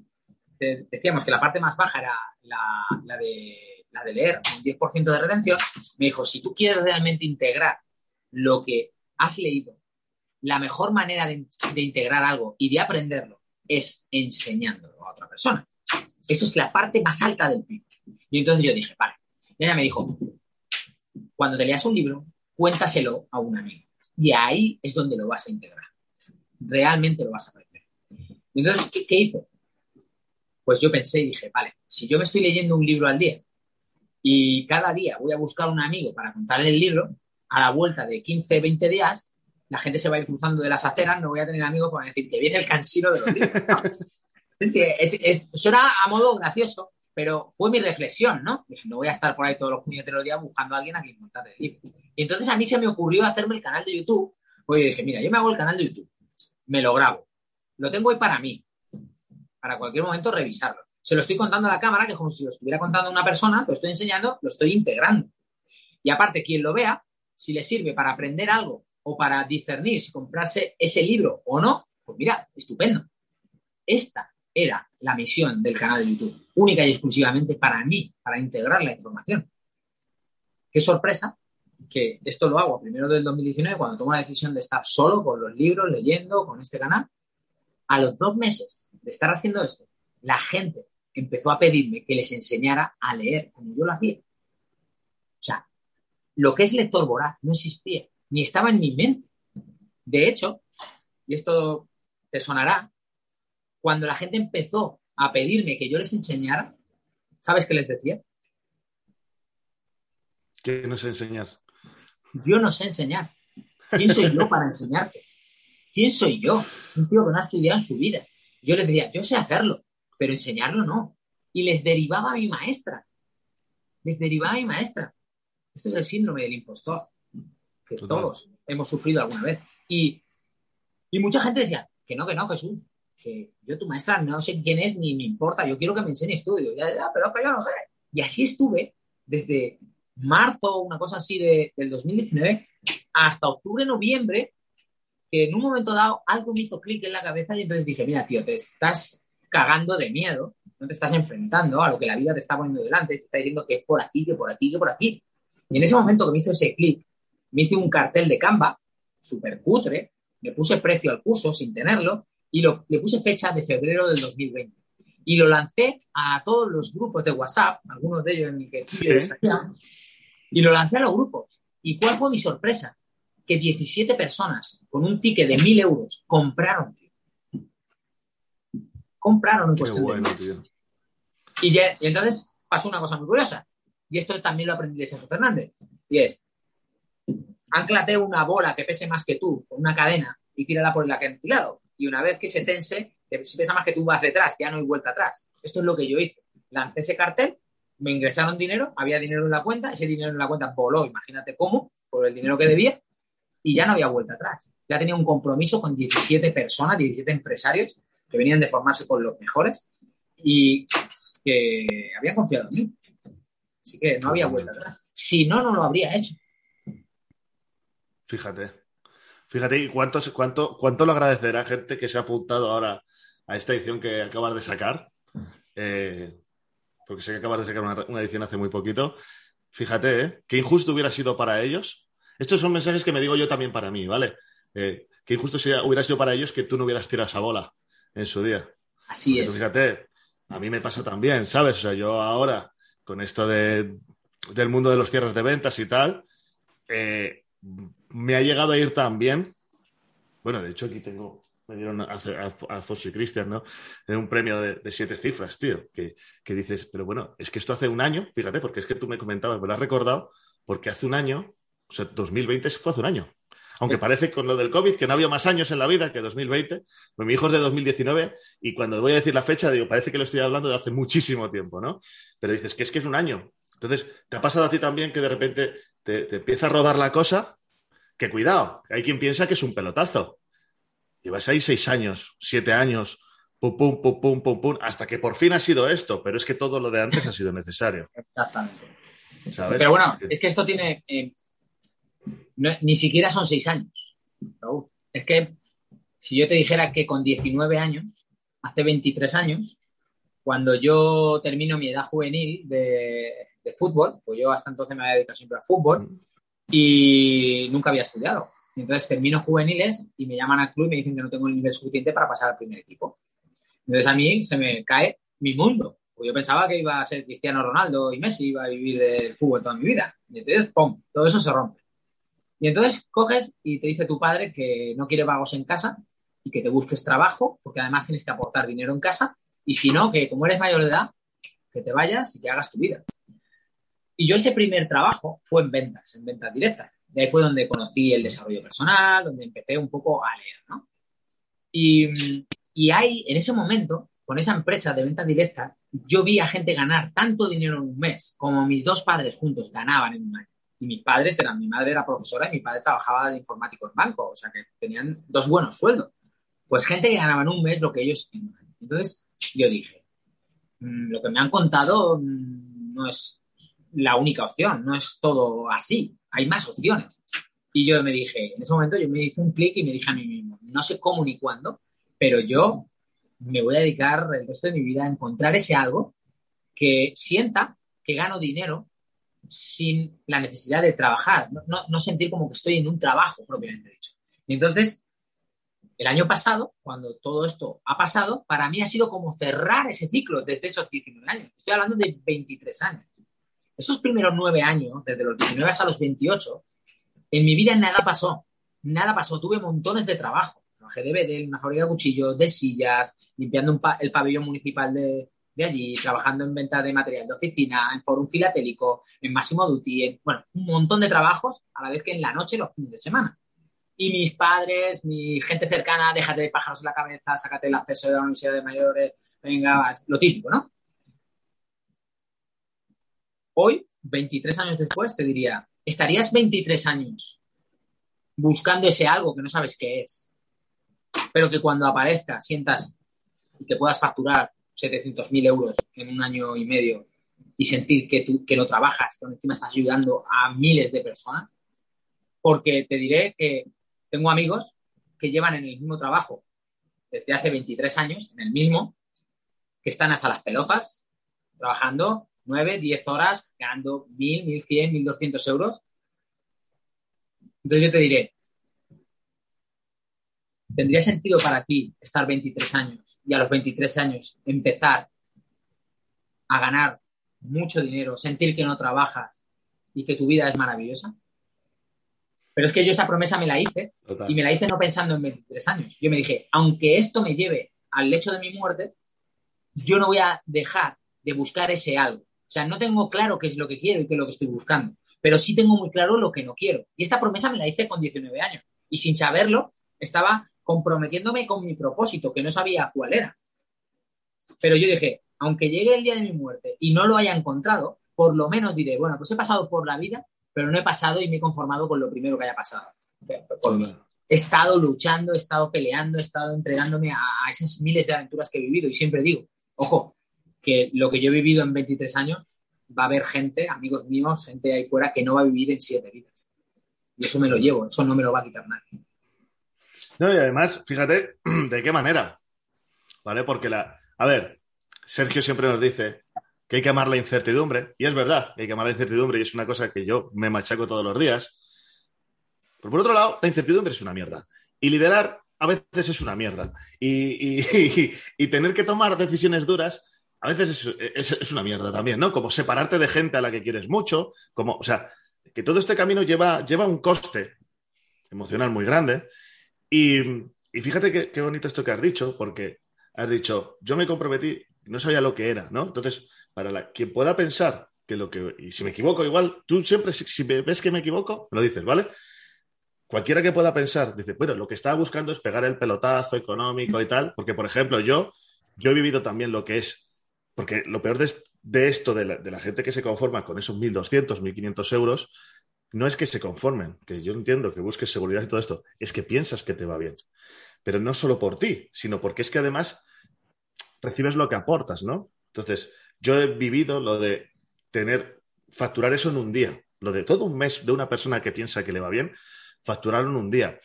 decíamos que la parte más baja era la, de, la de leer, un 10% de retención, me dijo, si tú quieres realmente integrar lo que has leído, la mejor manera de, de integrar algo y de aprenderlo es enseñándolo a otra persona. Eso es la parte más alta del PIB. Y entonces yo dije, vale. Y ella me dijo, cuando te leas un libro, cuéntaselo a un amigo. Y ahí es donde lo vas a integrar. Realmente lo vas a aprender. Entonces, ¿qué, hice? Pues yo pensé y dije, vale, si yo me estoy leyendo un libro al día y cada día voy a buscar un amigo para contarle el libro, a la vuelta de 15, 20 días, la gente se va a ir cruzando de las aceras, no voy a tener amigos para decir que viene el cansino de los libros. es, suena a modo gracioso, pero fue mi reflexión, ¿no? Dije, no voy a estar por ahí todos los puñeteros días buscando a alguien a quien contarle el libro. Y entonces a mí se me ocurrió hacerme el canal de YouTube. Pues yo dije, mira, yo me hago el canal de YouTube, me lo grabo, lo tengo ahí para mí, para cualquier momento revisarlo. Se lo estoy contando a la cámara, que es como si lo estuviera contando a una persona, lo estoy enseñando, lo estoy integrando. Y aparte, quien lo vea, si le sirve para aprender algo o para discernir si comprarse ese libro o no, pues mira, estupendo. Esta era la misión del canal de YouTube, única y exclusivamente para mí, para integrar la información. Qué sorpresa que esto lo hago primero del 2019, cuando tomo la decisión de estar solo con los libros, leyendo, con este canal. A los dos meses de estar haciendo esto, la gente empezó a pedirme que les enseñara a leer como yo lo hacía. O sea, lo que es lector voraz no existía, ni estaba en mi mente. De hecho, y esto te sonará, cuando la gente empezó a pedirme que yo les enseñara, ¿sabes qué les decía? ¿Qué no sé enseñar? Yo no sé enseñar. ¿Quién soy yo para enseñarte? ¿Quién soy yo? Un tío que no ha estudiado en su vida. Yo les decía, yo sé hacerlo, pero enseñarlo no. Y les derivaba a mi maestra. Les derivaba a mi maestra. Esto es el síndrome del impostor, que todos hemos sufrido alguna vez. Y, y mucha gente decía, que no, que no, Jesús, que yo tu maestra no sé quién es ni me importa, yo quiero que me enseñe estudio, ya, ya, pero que yo no sé. Y así estuve desde marzo, una cosa así de, del 2019, hasta octubre, noviembre, que en un momento dado algo me hizo clic en la cabeza y entonces dije, mira, tío, te estás cagando de miedo, no te estás enfrentando a lo que la vida te está poniendo delante, te está diciendo que es por aquí, que por aquí, que por aquí. Y en ese momento que me hizo ese clic, me hice un cartel de Canva, súper cutre, me puse precio al curso sin tenerlo y lo, le puse fecha de febrero del 2020. Y lo lancé a todos los grupos de WhatsApp, algunos de ellos en el que sí. y lo lancé a los grupos. ¿Y cuál fue mi sorpresa? Que 17 personas con un ticket de 1.000 euros compraron, tío. Compraron un cuestión bueno, de. Y, ya, y entonces pasó una cosa muy curiosa. Y esto también lo aprendí de Sergio Fernández. Y es, anclate una bola que pese más que tú con una cadena y tírala por el acantilado. Y una vez que se tense, si pesa más que tú vas detrás, ya no hay vuelta atrás. Esto es lo que yo hice. Lancé ese cartel, me ingresaron dinero, había dinero en la cuenta, ese dinero en la cuenta voló, imagínate cómo, por el dinero que debía, y ya no había vuelta atrás. Ya tenía un compromiso con 17 personas, 17 empresarios que venían de formarse con los mejores y que habían confiado en mí. Así que no había vuelta atrás. Si no, no lo habría hecho. Fíjate. Fíjate, ¿y cuánto, cuánto, cuánto lo agradecerá gente que se ha apuntado ahora a esta edición que acabas de sacar? Eh, porque sé que acabas de sacar una, una, edición hace muy poquito. Fíjate, ¿eh? Qué injusto hubiera sido para ellos. Estos son mensajes que me digo yo también para mí, ¿vale? Eh, qué injusto sería, hubiera sido para ellos que tú no hubieras tirado esa bola en su día. Así Porque es. tú fíjate, a mí me pasa también, ¿sabes? O sea, yo ahora, con esto de, del mundo de los cierres de ventas y tal, eh, me ha llegado a ir tan bien. Bueno, de hecho, aquí tengo, me dieron a, a, y Cristian, ¿no? Un premio de, de, siete cifras, tío, que, que, dices, pero bueno, es que esto hace un año, fíjate, porque es que tú me comentabas, me lo has recordado, porque hace un año, o sea, 2020 fue hace un año. Aunque parece con lo del COVID que no había más años en la vida que 2020. Pues mi hijo es de 2019 y cuando voy a decir la fecha, digo, parece que lo estoy hablando de hace muchísimo tiempo, ¿no? Pero dices que es que es un año. Entonces, ¿te ha pasado a ti también que de repente te, te empieza a rodar la cosa? Que cuidado, hay quien piensa que es un pelotazo. Llevas ahí seis años, siete años, pum, pum, pum, pum, pum, pum, hasta que por fin ha sido esto, pero es que todo lo de antes ha sido necesario. Exactamente. ¿Sabes? Pero bueno, es que esto tiene. Eh, no, ni siquiera son seis años. Es que si yo te dijera que con 19 años, hace 23 años, cuando yo termino mi edad juvenil de, de fútbol, pues yo hasta entonces me había dedicado siempre al fútbol y nunca había estudiado. Entonces termino juveniles y me llaman al club y me dicen que no tengo el nivel suficiente para pasar al primer equipo. Entonces a mí se me cae mi mundo. Pues yo pensaba que iba a ser Cristiano Ronaldo y Messi, iba a vivir del fútbol toda mi vida. Y entonces, ¡pum!, todo eso se rompe. Y entonces coges y te dice tu padre que no quiere vagos en casa y que te busques trabajo, porque además tienes que aportar dinero en casa. Y si no, que como eres mayor de edad, que te vayas y que hagas tu vida. Y yo ese primer trabajo fue en ventas, en ventas directas. De ahí fue donde conocí el desarrollo personal, donde empecé un poco a leer, ¿no? Y, y ahí, en ese momento, con esa empresa de ventas directas, yo vi a gente ganar tanto dinero en un mes como mis dos padres juntos ganaban en un año. y mis padres eran, mi madre era profesora y mi padre trabajaba de informático en banco, o sea que tenían dos buenos sueldos. Pues gente que ganaba en un mes lo que ellos Entonces yo dije, mm, lo que me han contado mm, no es la única opción, no es todo así, hay más opciones. Y yo me dije, en ese momento yo me hice un clic y me dije a mí mismo, no sé cómo ni cuándo, pero yo me voy a dedicar el resto de mi vida a encontrar ese algo que sienta que gano dinero sin la necesidad de trabajar, no, sentir como que estoy en un trabajo propiamente dicho. Y entonces, el año pasado, cuando todo esto ha pasado, para mí ha sido como cerrar ese ciclo desde esos 19 años. Estoy hablando de 23 años. Esos primeros nueve años, desde los 19 hasta los 28, en mi vida nada pasó. Nada pasó. Tuve montones de trabajo. Trabajé de BD, una fábrica de cuchillos, de sillas, limpiando el pabellón municipal de, allí, trabajando en venta de material de oficina, en forum filatélico, en Máximo Duty, en, bueno, un montón de trabajos a la vez que en la noche los fines de semana. Y mis padres, mi gente cercana, déjate de pájaros en la cabeza, sácate el acceso de la Universidad de Mayores, venga, lo típico, ¿no? Hoy, 23 años después, te diría, ¿estarías 23 años buscando ese algo que no sabes qué es, pero que cuando aparezca sientas y que puedas facturar 700.000 euros en un año y medio y sentir que, tú, que lo trabajas, que encima estás ayudando a miles de personas. Porque te diré que tengo amigos que llevan en el mismo trabajo desde hace 23 años, en el mismo, que están hasta las pelotas, trabajando 9, 10 horas, ganando 1.000, 1.100, 1.200 euros. Entonces yo te diré, ¿tendría sentido para ti estar 23 años y a los 23 años empezar a ganar mucho dinero, sentir que no trabajas y que tu vida es maravillosa. Pero es que yo esa promesa me la hice y me la hice no pensando en 23 años. Yo me dije, aunque esto me lleve al lecho de mi muerte, yo no voy a dejar de buscar ese algo. O sea, no tengo claro qué es lo que quiero y qué es lo que estoy buscando, pero sí tengo muy claro lo que no quiero. Y esta promesa me la hice con 19 años. Y sin saberlo, estaba comprometiéndome con mi propósito, que no sabía cuál era. Pero yo dije, aunque llegue el día de mi muerte y no lo haya encontrado, por lo menos diré, bueno, pues he pasado por la vida, pero no he pasado y me he conformado con lo primero que haya pasado. He estado luchando, he estado peleando, he estado entregándome a, a esas miles de aventuras que he vivido y siempre digo, ojo, que lo que yo he vivido en 23 años va a haber gente, amigos míos, gente ahí fuera que no va a vivir en siete vidas. Y eso me lo llevo, eso no me lo va a quitar nadie. No, y además, fíjate de qué manera, ¿vale? Porque la... A ver, Sergio siempre nos dice que hay que amar la incertidumbre, y es verdad hay que amar la incertidumbre, y es una cosa que yo me machaco todos los días. Pero por otro lado, la incertidumbre es una mierda. Y liderar a veces es una mierda. Y, tener que tomar decisiones duras a veces es, es, una mierda también, ¿no? Como separarte de gente a la que quieres mucho, como, o sea, que todo este camino lleva, lleva un coste emocional muy grande y, fíjate qué, bonito esto que has dicho, porque has dicho, yo me comprometí, no sabía lo que era, ¿no? Entonces, para quien pueda pensar que lo que, y si me equivoco, igual, tú siempre, si, ves que me equivoco, me lo dices, ¿vale? Cualquiera que pueda pensar, dice, bueno, lo que estaba buscando es pegar el pelotazo económico y tal, porque, por ejemplo, yo, yo he vivido también lo que es, porque lo peor de, esto, de la, gente que se conforma con esos 1.200, 1.500 euros, no es que se conformen, que yo entiendo que busques seguridad y todo esto, es que piensas que te va bien. Pero no solo por ti, sino porque es que además recibes lo que aportas, ¿no? Entonces, yo he vivido lo de tener, facturar eso en un día, lo de todo un mes de una persona que piensa que le va bien, facturarlo en un día.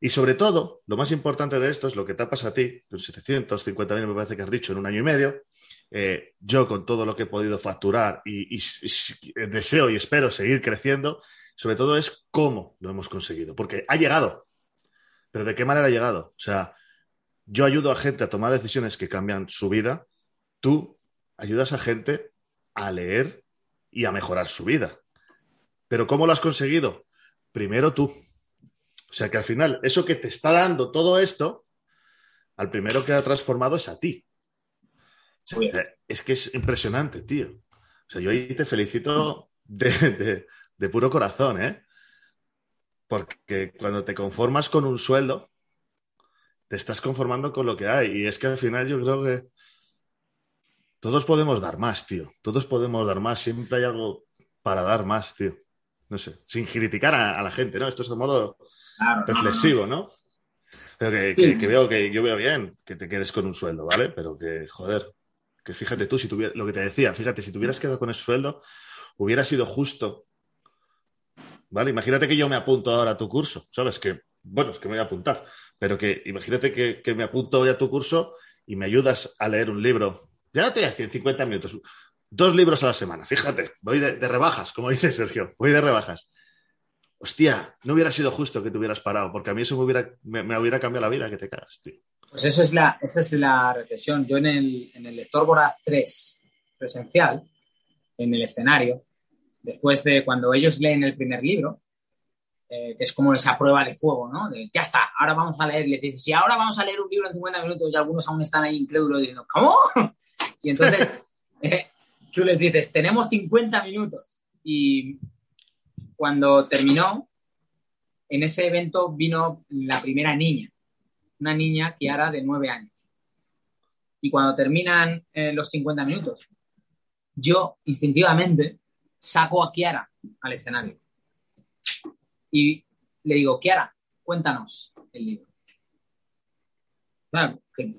Y sobre todo, lo más importante de esto es lo que te pasa a ti, los 750.000 me parece que has dicho en un año y medio. Eh, yo con todo lo que he podido facturar y, deseo y espero seguir creciendo, sobre todo es cómo lo hemos conseguido, porque ha llegado. Pero ¿de qué manera ha llegado? O sea, yo ayudo a gente a tomar decisiones que cambian su vida, tú ayudas a gente a leer y a mejorar su vida. Pero ¿cómo lo has conseguido? Primero tú. O sea que al final, eso que te está dando todo esto, al primero que ha transformado es a ti. Es que es impresionante, tío. O sea, yo ahí te felicito de, puro corazón, ¿eh? Porque cuando te conformas con un sueldo, te estás conformando con lo que hay. Y es que al final yo creo que todos podemos dar más, tío. Todos podemos dar más. Siempre hay algo para dar más, tío. no sé, sin criticar a, la gente, ¿no? Esto es de modo reflexivo, ¿no? Pero que, veo que yo veo bien que te quedes con un sueldo, ¿vale? Pero que, joder, que fíjate tú, si tuviera, lo que te decía, fíjate, si tuvieras quedado con ese sueldo, hubiera sido justo. ¿Vale? Imagínate que yo me apunto ahora a tu curso, ¿sabes? Que, bueno, es que me voy a apuntar, pero que imagínate que, que me apunto hoy a tu curso y me ayudas a leer un libro. Ya no te voy a decir 50 minutos, dos libros a la semana, fíjate, voy de, rebajas, como dice Sergio, voy de rebajas. Hostia, no hubiera sido justo que te hubieras parado, porque a mí eso me hubiera, me, hubiera cambiado la vida que te cagas, tío. Pues eso es la, esa es la reflexión. Yo en el, en el lector Voraz 3 presencial, en el escenario, después de cuando ellos leen el primer libro, eh, que es como esa prueba de fuego, ¿no? De, ya está, ahora vamos a leer, le dices, si ahora vamos a leer un libro en 50 minutos y algunos aún están ahí incrédulos diciendo, ¿cómo? Y entonces eh, tú les dices, tenemos 50 minutos. Y cuando terminó, en ese evento vino la primera niña, una niña, Kiara, de 9 años. Y cuando terminan eh, los 50 minutos, yo instintivamente saco a Kiara al escenario y le digo, Kiara, cuéntanos el libro.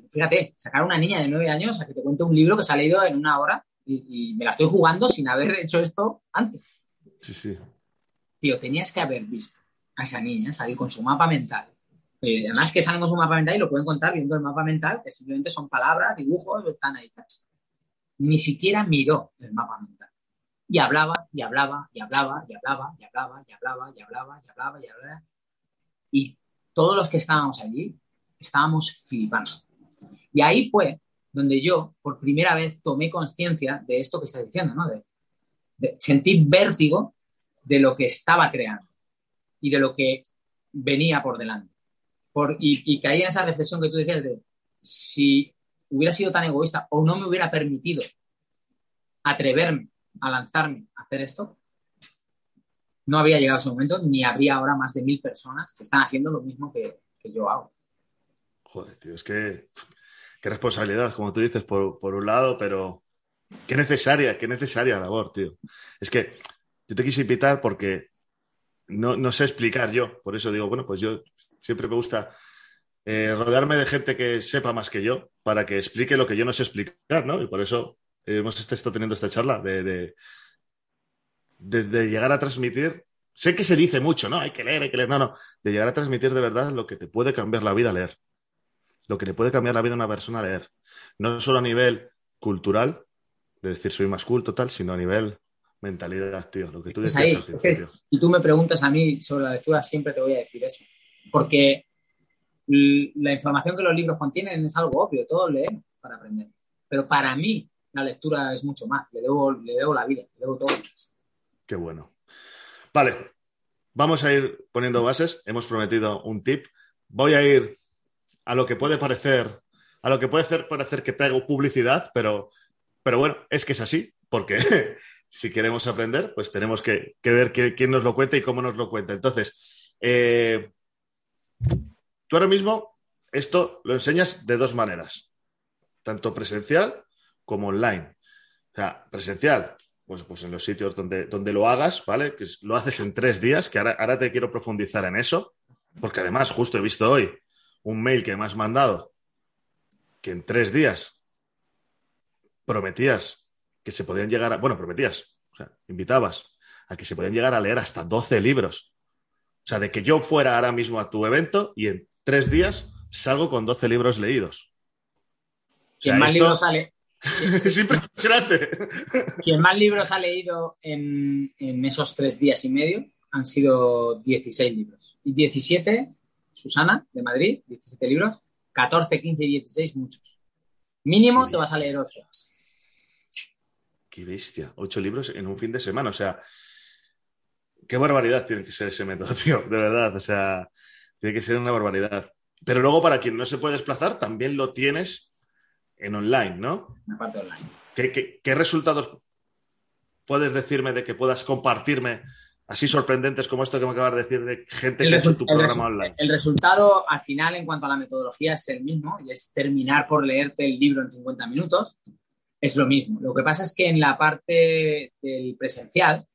fíjate, sacar a una niña de nueve años a que te cuente un libro que se ha leído en una hora y, me la estoy jugando sin haber hecho esto antes. Sí, sí. Tío, tenías que haber visto a esa niña salir con su mapa mental. Eh, además que salen con su mapa mental y lo pueden contar viendo el mapa mental, que simplemente son palabras, dibujos, están ahí. Ni siquiera miró el mapa mental. Y hablaba, y hablaba, y hablaba, y hablaba, y hablaba, y hablaba, y hablaba, y hablaba, y hablaba. Y todos los que estábamos allí estábamos flipando. Y ahí fue donde yo, por primera vez, tomé conciencia de esto que estás diciendo, ¿no? De, sentir vértigo de lo que estaba creando y de lo que venía por delante. Por, y, y caí en esa reflexión que tú decías de si hubiera sido tan egoísta o no me hubiera permitido atreverme a lanzarme a hacer esto, no había llegado ese momento, ni habría ahora más de mil personas que están haciendo lo mismo que, yo hago. Joder, tío, es que qué responsabilidad, como tú dices, por, un lado, pero qué necesaria, qué necesaria labor, tío. Es que yo te quise invitar porque no, no sé explicar yo, por eso digo, bueno, pues yo siempre me gusta eh, rodearme de gente que sepa más que yo para que explique lo que yo no sé explicar, ¿no? Y por eso hemos estado teniendo esta charla de, de, llegar a transmitir. Sé que se dice mucho, ¿no? Hay que leer, hay que leer. No, no. De llegar a transmitir de verdad lo que te puede cambiar la vida leer. Lo que le puede cambiar la vida a una persona leer. No solo a nivel cultural, de decir soy más culto, tal, sino a nivel mentalidad, tío. Lo que tú decías Si tú me preguntas a mí sobre la lectura, siempre te voy a decir eso. Porque la información que los libros contienen es algo obvio, todos leemos para aprender. Pero para mí, la lectura es mucho más. Le debo, le debo la vida, le debo todo. Qué bueno. Vale, vamos a ir poniendo bases. Hemos prometido un tip. Voy a ir a lo que puede parecer, a lo que puede parecer que traigo publicidad, pero, pero bueno, es que es así, porque si queremos aprender, pues tenemos que, ver quién nos lo cuenta y cómo nos lo cuenta. Entonces, eh, tú ahora mismo esto lo enseñas de dos maneras, tanto presencial como online. O sea, presencial, pues, pues en los sitios donde, donde lo hagas, ¿vale? Que lo haces en tres días, que ahora, ahora te quiero profundizar en eso, porque además justo he visto hoy un mail que me has mandado que en tres días prometías que se podían llegar a, bueno, prometías, o sea, invitabas a que se podían llegar a leer hasta 12 libros. O sea, de que yo fuera ahora mismo a tu evento y en tres días salgo con 12 libros leídos. ¿Quién más libros sale? es impresionante. Quien más libros ha leído en, esos tres días y medio han sido 16 libros. Y 17, Susana, de Madrid, 17 libros. 14, 15 y 16, muchos. Mínimo te vas a leer 8. Qué bestia. 8 libros en un fin de semana. O sea, qué barbaridad tiene que ser ese método, tío. De verdad. O sea, tiene que ser una barbaridad. Pero luego, para quien no se puede desplazar, también lo tienes en online, ¿no? En parte online. ¿Qué, resultados puedes decirme de que puedas compartirme así sorprendentes como esto que me acabas de decir de gente que ha hecho tu programa online? El resultado al final en cuanto a la metodología es el mismo y es terminar por leerte el libro en 50 minutos. Es lo mismo. Lo que pasa es que en la parte del presencial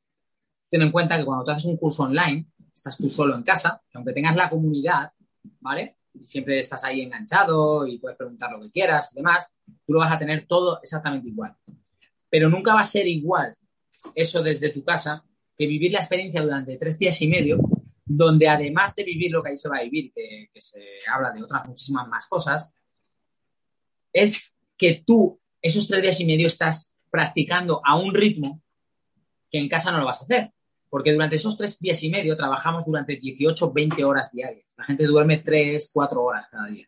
ten en cuenta que cuando tú haces un curso online, estás tú solo en casa, que aunque tengas la comunidad, ¿vale? Y siempre estás ahí enganchado y puedes preguntar lo que quieras y demás, tú lo vas a tener todo exactamente igual. Pero nunca va a ser igual eso desde tu casa que vivir la experiencia durante tres días y medio, donde además de vivir lo que ahí se va a vivir, que, que se habla de otras muchísimas más cosas, es que tú esos tres días y medio estás practicando a un ritmo que en casa no lo vas a hacer. Porque durante esos tres días y medio trabajamos durante 18, 20 horas diarias. La gente duerme tres, cuatro horas cada día.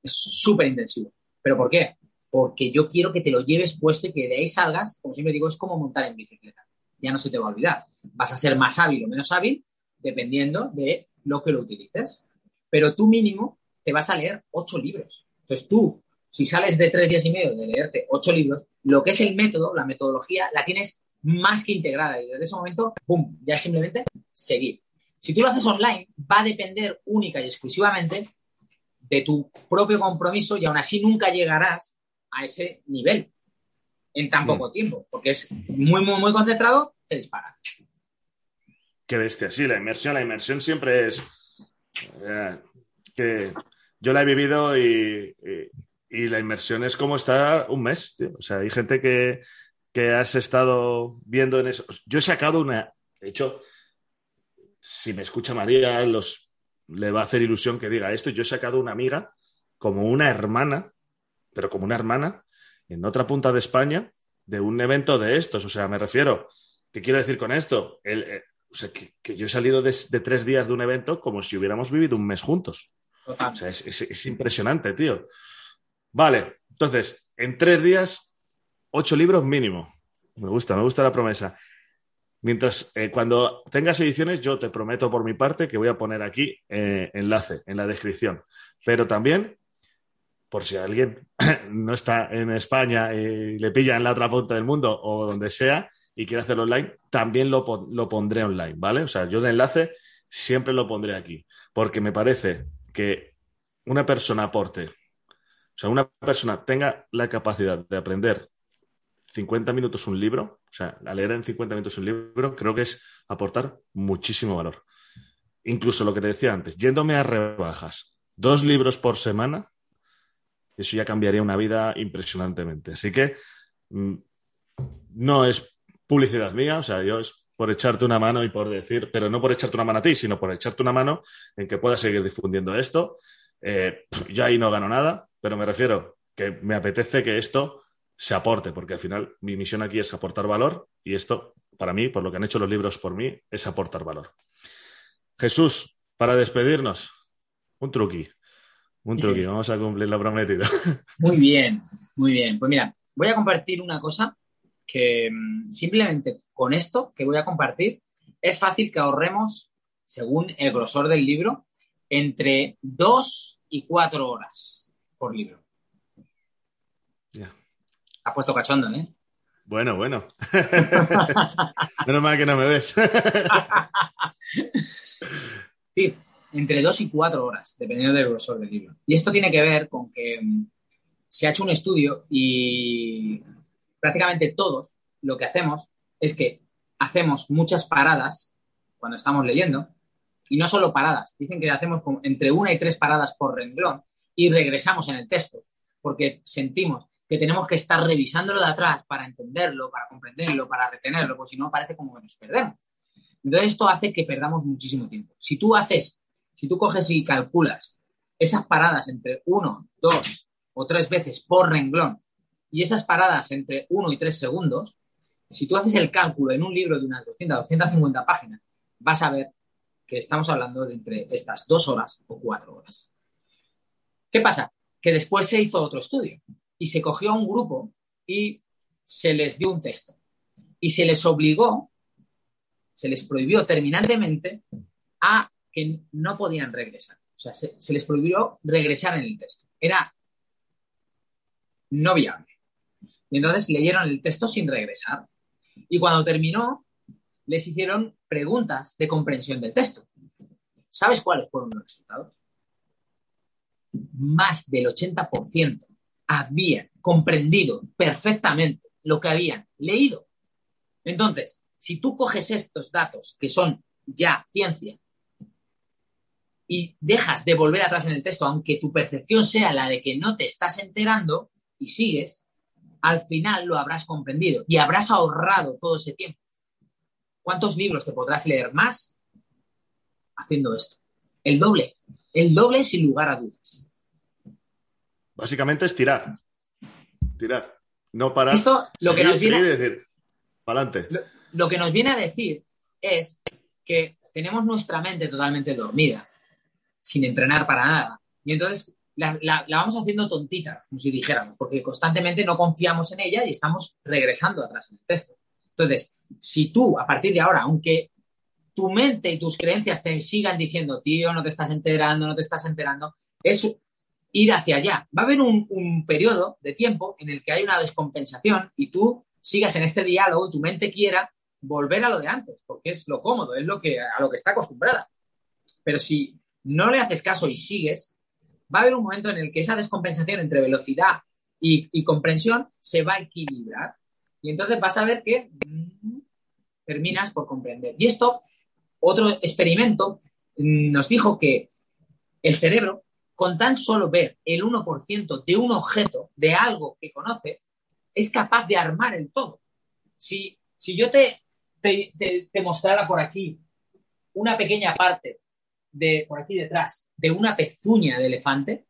Es súper intensivo. ¿Pero por qué? Porque yo quiero que te lo lleves puesto y que de ahí salgas, como siempre digo, es como montar en bicicleta. Ya no se te va a olvidar. Vas a ser más hábil o menos hábil dependiendo de lo que lo utilices. Pero tú mínimo te vas a leer ocho libros. Entonces tú, si sales de tres días y medio de leerte ocho libros, lo que es el método, la metodología, la tienes más que integrada y desde ese momento, ¡pum!, ya simplemente seguir. Si tú lo haces online, va a depender única y exclusivamente de tu propio compromiso y aún así nunca llegarás a ese nivel en tan poco tiempo, porque es muy, muy, muy concentrado, te disparas. Qué bestia, sí, la inmersión, la inmersión siempre es eh, que yo la he vivido y, y, y, la inmersión es como estar un mes. Tío. O sea, hay gente que, que has estado viendo en eso. Yo he sacado una, de hecho, si me escucha María, los, le va a hacer ilusión que diga esto. Yo he sacado una amiga como una hermana, pero como una hermana, en otra punta de España, de un evento de estos. O sea, me refiero, ¿qué quiero decir con esto? El, eh, o sea, que, que, yo he salido de, de, tres días de un evento como si hubiéramos vivido un mes juntos. O sea, es, es, es impresionante, tío. Vale, entonces, en tres días ocho libros mínimo. Me gusta, me gusta la promesa. Mientras, eh, cuando tengas ediciones, yo te prometo por mi parte que voy a poner aquí eh, enlace en la descripción. Pero también, por si alguien no está en España y le pilla en la otra punta del mundo o donde sea y quiere hacerlo online, también lo, lo pondré online, ¿vale? O sea, yo de enlace siempre lo pondré aquí, porque me parece que una persona aporte, o sea, una persona tenga la capacidad de aprender 50 minutos un libro, o sea, a leer en 50 minutos un libro, creo que es aportar muchísimo valor. Incluso lo que te decía antes, yéndome a rebajas, dos libros por semana, eso ya cambiaría una vida impresionantemente. Así que mmm, no es publicidad mía, o sea, yo es por echarte una mano y por decir, pero no por echarte una mano a ti, sino por echarte una mano en que puedas seguir difundiendo esto. Eh, yo ahí no gano nada, pero me refiero que me apetece que esto se aporte, porque al final mi misión aquí es aportar valor y esto, para mí, por lo que han hecho los libros por mí, es aportar valor. Jesús, para despedirnos, un truqui, un truqui, vamos a cumplir lo prometido. Muy bien, muy bien. Pues mira, voy a compartir una cosa que mm, simplemente con esto que voy a compartir es fácil que ahorremos, según el grosor del libro, entre dos y cuatro horas por libro. Has puesto cachondo, ¿eh? Bueno, bueno. Menos mal que no me ves. sí, entre dos y cuatro horas, dependiendo del grosor del libro. Y esto tiene que ver con que mm, se ha hecho un estudio y prácticamente todos lo que hacemos es que hacemos muchas paradas cuando estamos leyendo y no solo paradas, dicen que hacemos entre una y tres paradas por renglón y regresamos en el texto porque sentimos que tenemos que estar revisándolo de atrás para entenderlo, para comprenderlo, para retenerlo, porque si no parece como que nos perdemos. Entonces esto hace que perdamos muchísimo tiempo. Si tú haces, si tú coges y calculas esas paradas entre uno, dos o tres veces por renglón y esas paradas entre uno y tres segundos, si tú haces el cálculo en un libro de unas 200, 250 páginas, vas a ver que estamos hablando de entre estas dos horas o cuatro horas. ¿Qué pasa? Que después se hizo otro estudio y se cogió a un grupo y se les dio un texto. Y se les obligó, se les prohibió terminantemente a que no podían regresar. O sea, se, se les prohibió regresar en el texto. Era no viable. Y entonces leyeron el texto sin regresar. Y cuando terminó, les hicieron preguntas de comprensión del texto. ¿Sabes cuáles fueron los resultados? Más del 80% habían comprendido perfectamente lo que habían leído. Entonces, si tú coges estos datos, que son ya ciencia, y dejas de volver atrás en el texto, aunque tu percepción sea la de que no te estás enterando y sigues, al final lo habrás comprendido y habrás ahorrado todo ese tiempo. ¿Cuántos libros te podrás leer más haciendo esto? El doble, el doble sin lugar a dudas. Básicamente es tirar, tirar, no parar. Esto lo que nos viene decir, para adelante. Lo, lo que nos viene a decir es que tenemos nuestra mente totalmente dormida, sin entrenar para nada. Y entonces la, la, la, vamos haciendo tontita, como si dijéramos, porque constantemente no confiamos en ella y estamos regresando atrás en el texto. Entonces, si tú, a partir de ahora, aunque tu mente y tus creencias te sigan diciendo, tío, no te estás enterando, no te estás enterando, es ir hacia allá. Va a haber un, un periodo de tiempo en el que hay una descompensación y tú sigas en este diálogo y tu mente quiera volver a lo de antes, porque es lo cómodo, es lo que, a lo que está acostumbrada. Pero si no le haces caso y sigues, va a haber un momento en el que esa descompensación entre velocidad y, comprensión se va a equilibrar. Y entonces vas a ver que mm, terminas por comprender. Y esto, otro experimento mm, nos dijo que el cerebro, con tan solo ver el 1% de un objeto, de algo que conoce, es capaz de armar el todo. Si, si yo te, te, te, te mostrara por aquí una pequeña parte de, por aquí detrás, de una pezuña de elefante,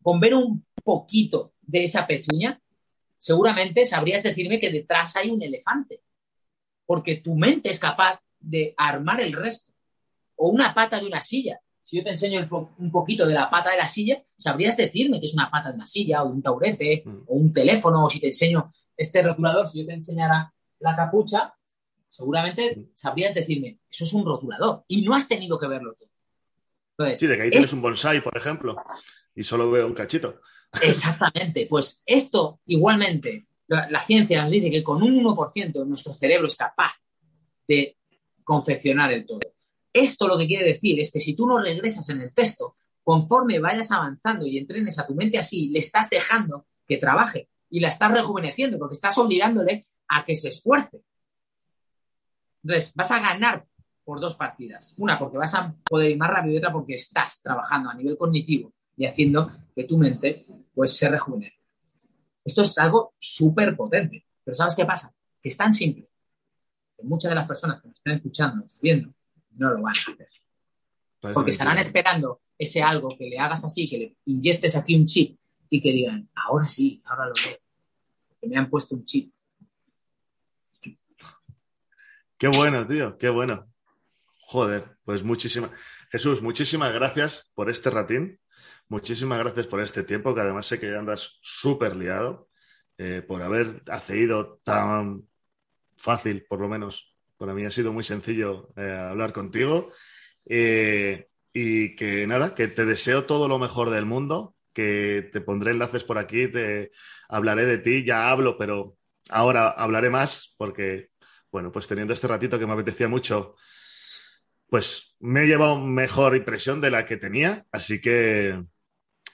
con ver un poquito de esa pezuña, seguramente sabrías decirme que detrás hay un elefante, porque tu mente es capaz de armar el resto. O una pata de una silla. Si yo te enseño un poquito de la pata de la silla, sabrías decirme que es una pata de una silla, o de un taurete, mm. o un teléfono, o si te enseño este rotulador, si yo te enseñara la capucha, seguramente mm. sabrías decirme, eso es un rotulador. Y no has tenido que verlo todo. Entonces, sí, de que ahí tienes es... un bonsai, por ejemplo, y solo veo un cachito. Exactamente. Pues esto, igualmente, la, la ciencia nos dice que con un 1% nuestro cerebro es capaz de confeccionar el todo. Esto lo que quiere decir es que si tú no regresas en el texto, conforme vayas avanzando y entrenes a tu mente así, le estás dejando que trabaje y la estás rejuveneciendo porque estás obligándole a que se esfuerce. Entonces, vas a ganar por dos partidas. Una porque vas a poder ir más rápido y otra porque estás trabajando a nivel cognitivo y haciendo que tu mente pues se rejuvenezca. Esto es algo súper potente. Pero ¿sabes qué pasa? Que es tan simple que muchas de las personas que nos están escuchando, viendo, no lo van a hacer. Porque estarán esperando ese algo que le hagas así, que le inyectes aquí un chip y que digan, ahora sí, ahora lo veo. Que me han puesto un chip. Qué bueno, tío, qué bueno. Joder, pues muchísimas. Jesús, muchísimas gracias por este ratín. Muchísimas gracias por este tiempo, que además sé que andas súper liado, eh, por haber accedido tan fácil, por lo menos. Para mí ha sido muy sencillo eh, hablar contigo. Eh, y que nada, que te deseo todo lo mejor del mundo, que te pondré enlaces por aquí, te hablaré de ti, ya hablo, pero ahora hablaré más porque, bueno, pues teniendo este ratito que me apetecía mucho pues me he llevado mejor impresión de la que tenía. Así que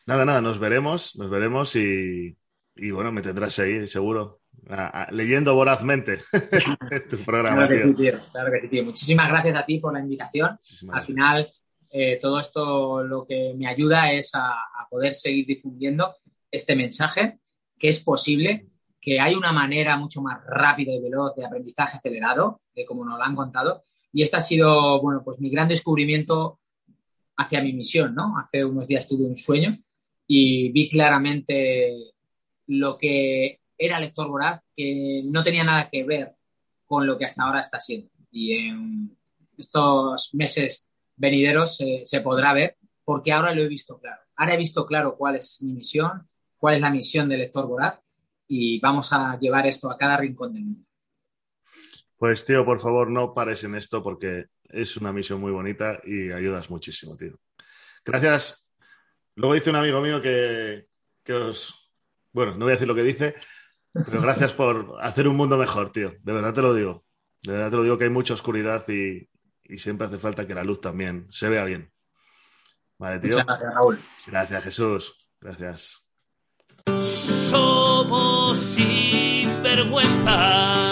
nada, nada, nos veremos, nos veremos y, y bueno, me tendrás ahí, seguro. A, a, leyendo vorazmente tu programa. Claro que, sí, tío. claro que sí, tío. Muchísimas gracias a ti por la invitación. Muchísimas Al final, eh, todo esto lo que me ayuda es a, a, poder seguir difundiendo este mensaje, que es posible, que hay una manera mucho más rápida y veloz de aprendizaje acelerado, de como nos lo han contado, y este ha sido, bueno, pues mi gran descubrimiento hacia mi misión, ¿no? Hace unos días tuve un sueño y vi claramente lo que era Lector Voraz, que no tenía nada que ver con lo que hasta ahora está siendo. Y en estos meses venideros se, podrá ver, porque ahora lo he visto claro. Ahora he visto claro cuál es mi misión, cuál es la misión del Lector Voraz y vamos a llevar esto a cada rincón del mundo. Pues tío, por favor, no pares en esto porque es una misión muy bonita y ayudas muchísimo, tío. Gracias. Luego dice un amigo mío que, que os... Bueno, no voy a decir lo que dice, pero gracias por hacer un mundo mejor, tío. De verdad te lo digo. De verdad te lo digo que hay mucha oscuridad y, y siempre hace falta que la luz también se vea bien. Vale, tío. Muchas gracias, Raúl. Gracias, Jesús. Gracias. Somos sinvergüenzas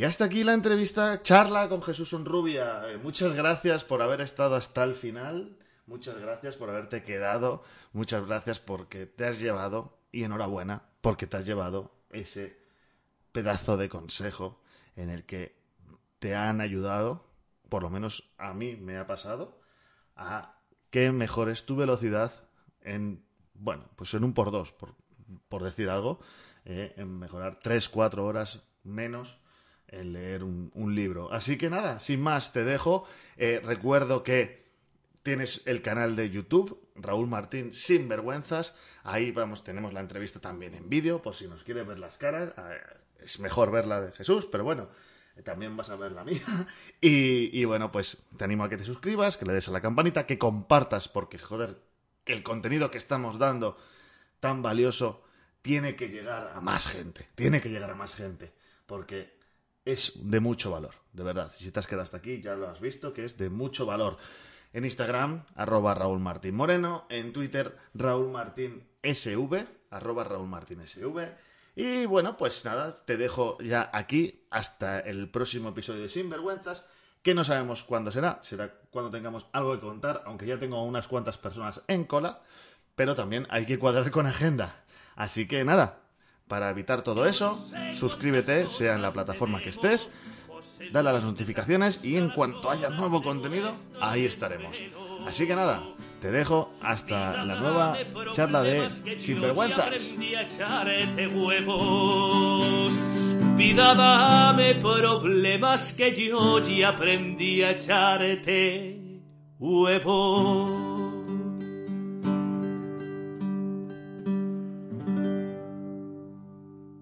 Y hasta aquí la entrevista, charla con Jesús Unrubia. Eh, muchas gracias por haber estado hasta el final. Muchas gracias por haberte quedado. Muchas gracias porque te has llevado, y enhorabuena, porque te has llevado ese pedazo de consejo en el que te han ayudado, por lo menos a mí me ha pasado, a que mejores tu velocidad en, bueno, pues en un por dos, por, por decir algo, eh, en mejorar tres, cuatro horas menos en leer un, libro. Así que nada, sin más, te dejo. Eh, recuerdo que tienes el canal de YouTube, Raúl Martín Sin Vergüenzas. Ahí vamos, tenemos la entrevista también en vídeo, por si nos quieres ver las caras. Eh, es mejor ver la de Jesús, pero bueno, también vas a ver la mía. Y, bueno, pues te animo a que te suscribas, que le des a la campanita, que compartas, porque joder, el contenido que estamos dando tan valioso tiene que llegar a más gente. Tiene que llegar a más gente. Porque es de mucho valor, de verdad. Si te has quedado hasta aquí, ya lo has visto, que es de mucho valor. En Instagram, arroba Raúl Martín Moreno. En Twitter, Raúl Martín SV, arroba Raúl Martín SV. Y bueno, pues nada, te dejo ya aquí hasta el próximo episodio de Sinvergüenzas, que no sabemos cuándo será, será cuando tengamos algo que contar, aunque ya tengo unas cuantas personas en cola, pero también hay que cuadrar con agenda. Así que nada, para evitar todo eso, suscríbete, sea en la plataforma que estés, dale a las notificaciones y en cuanto haya nuevo contenido, ahí estaremos. Así que nada, te dejo hasta la nueva charla de Sinvergüenzas. Vida, dame problemas que yo aprendí a echarte huevos.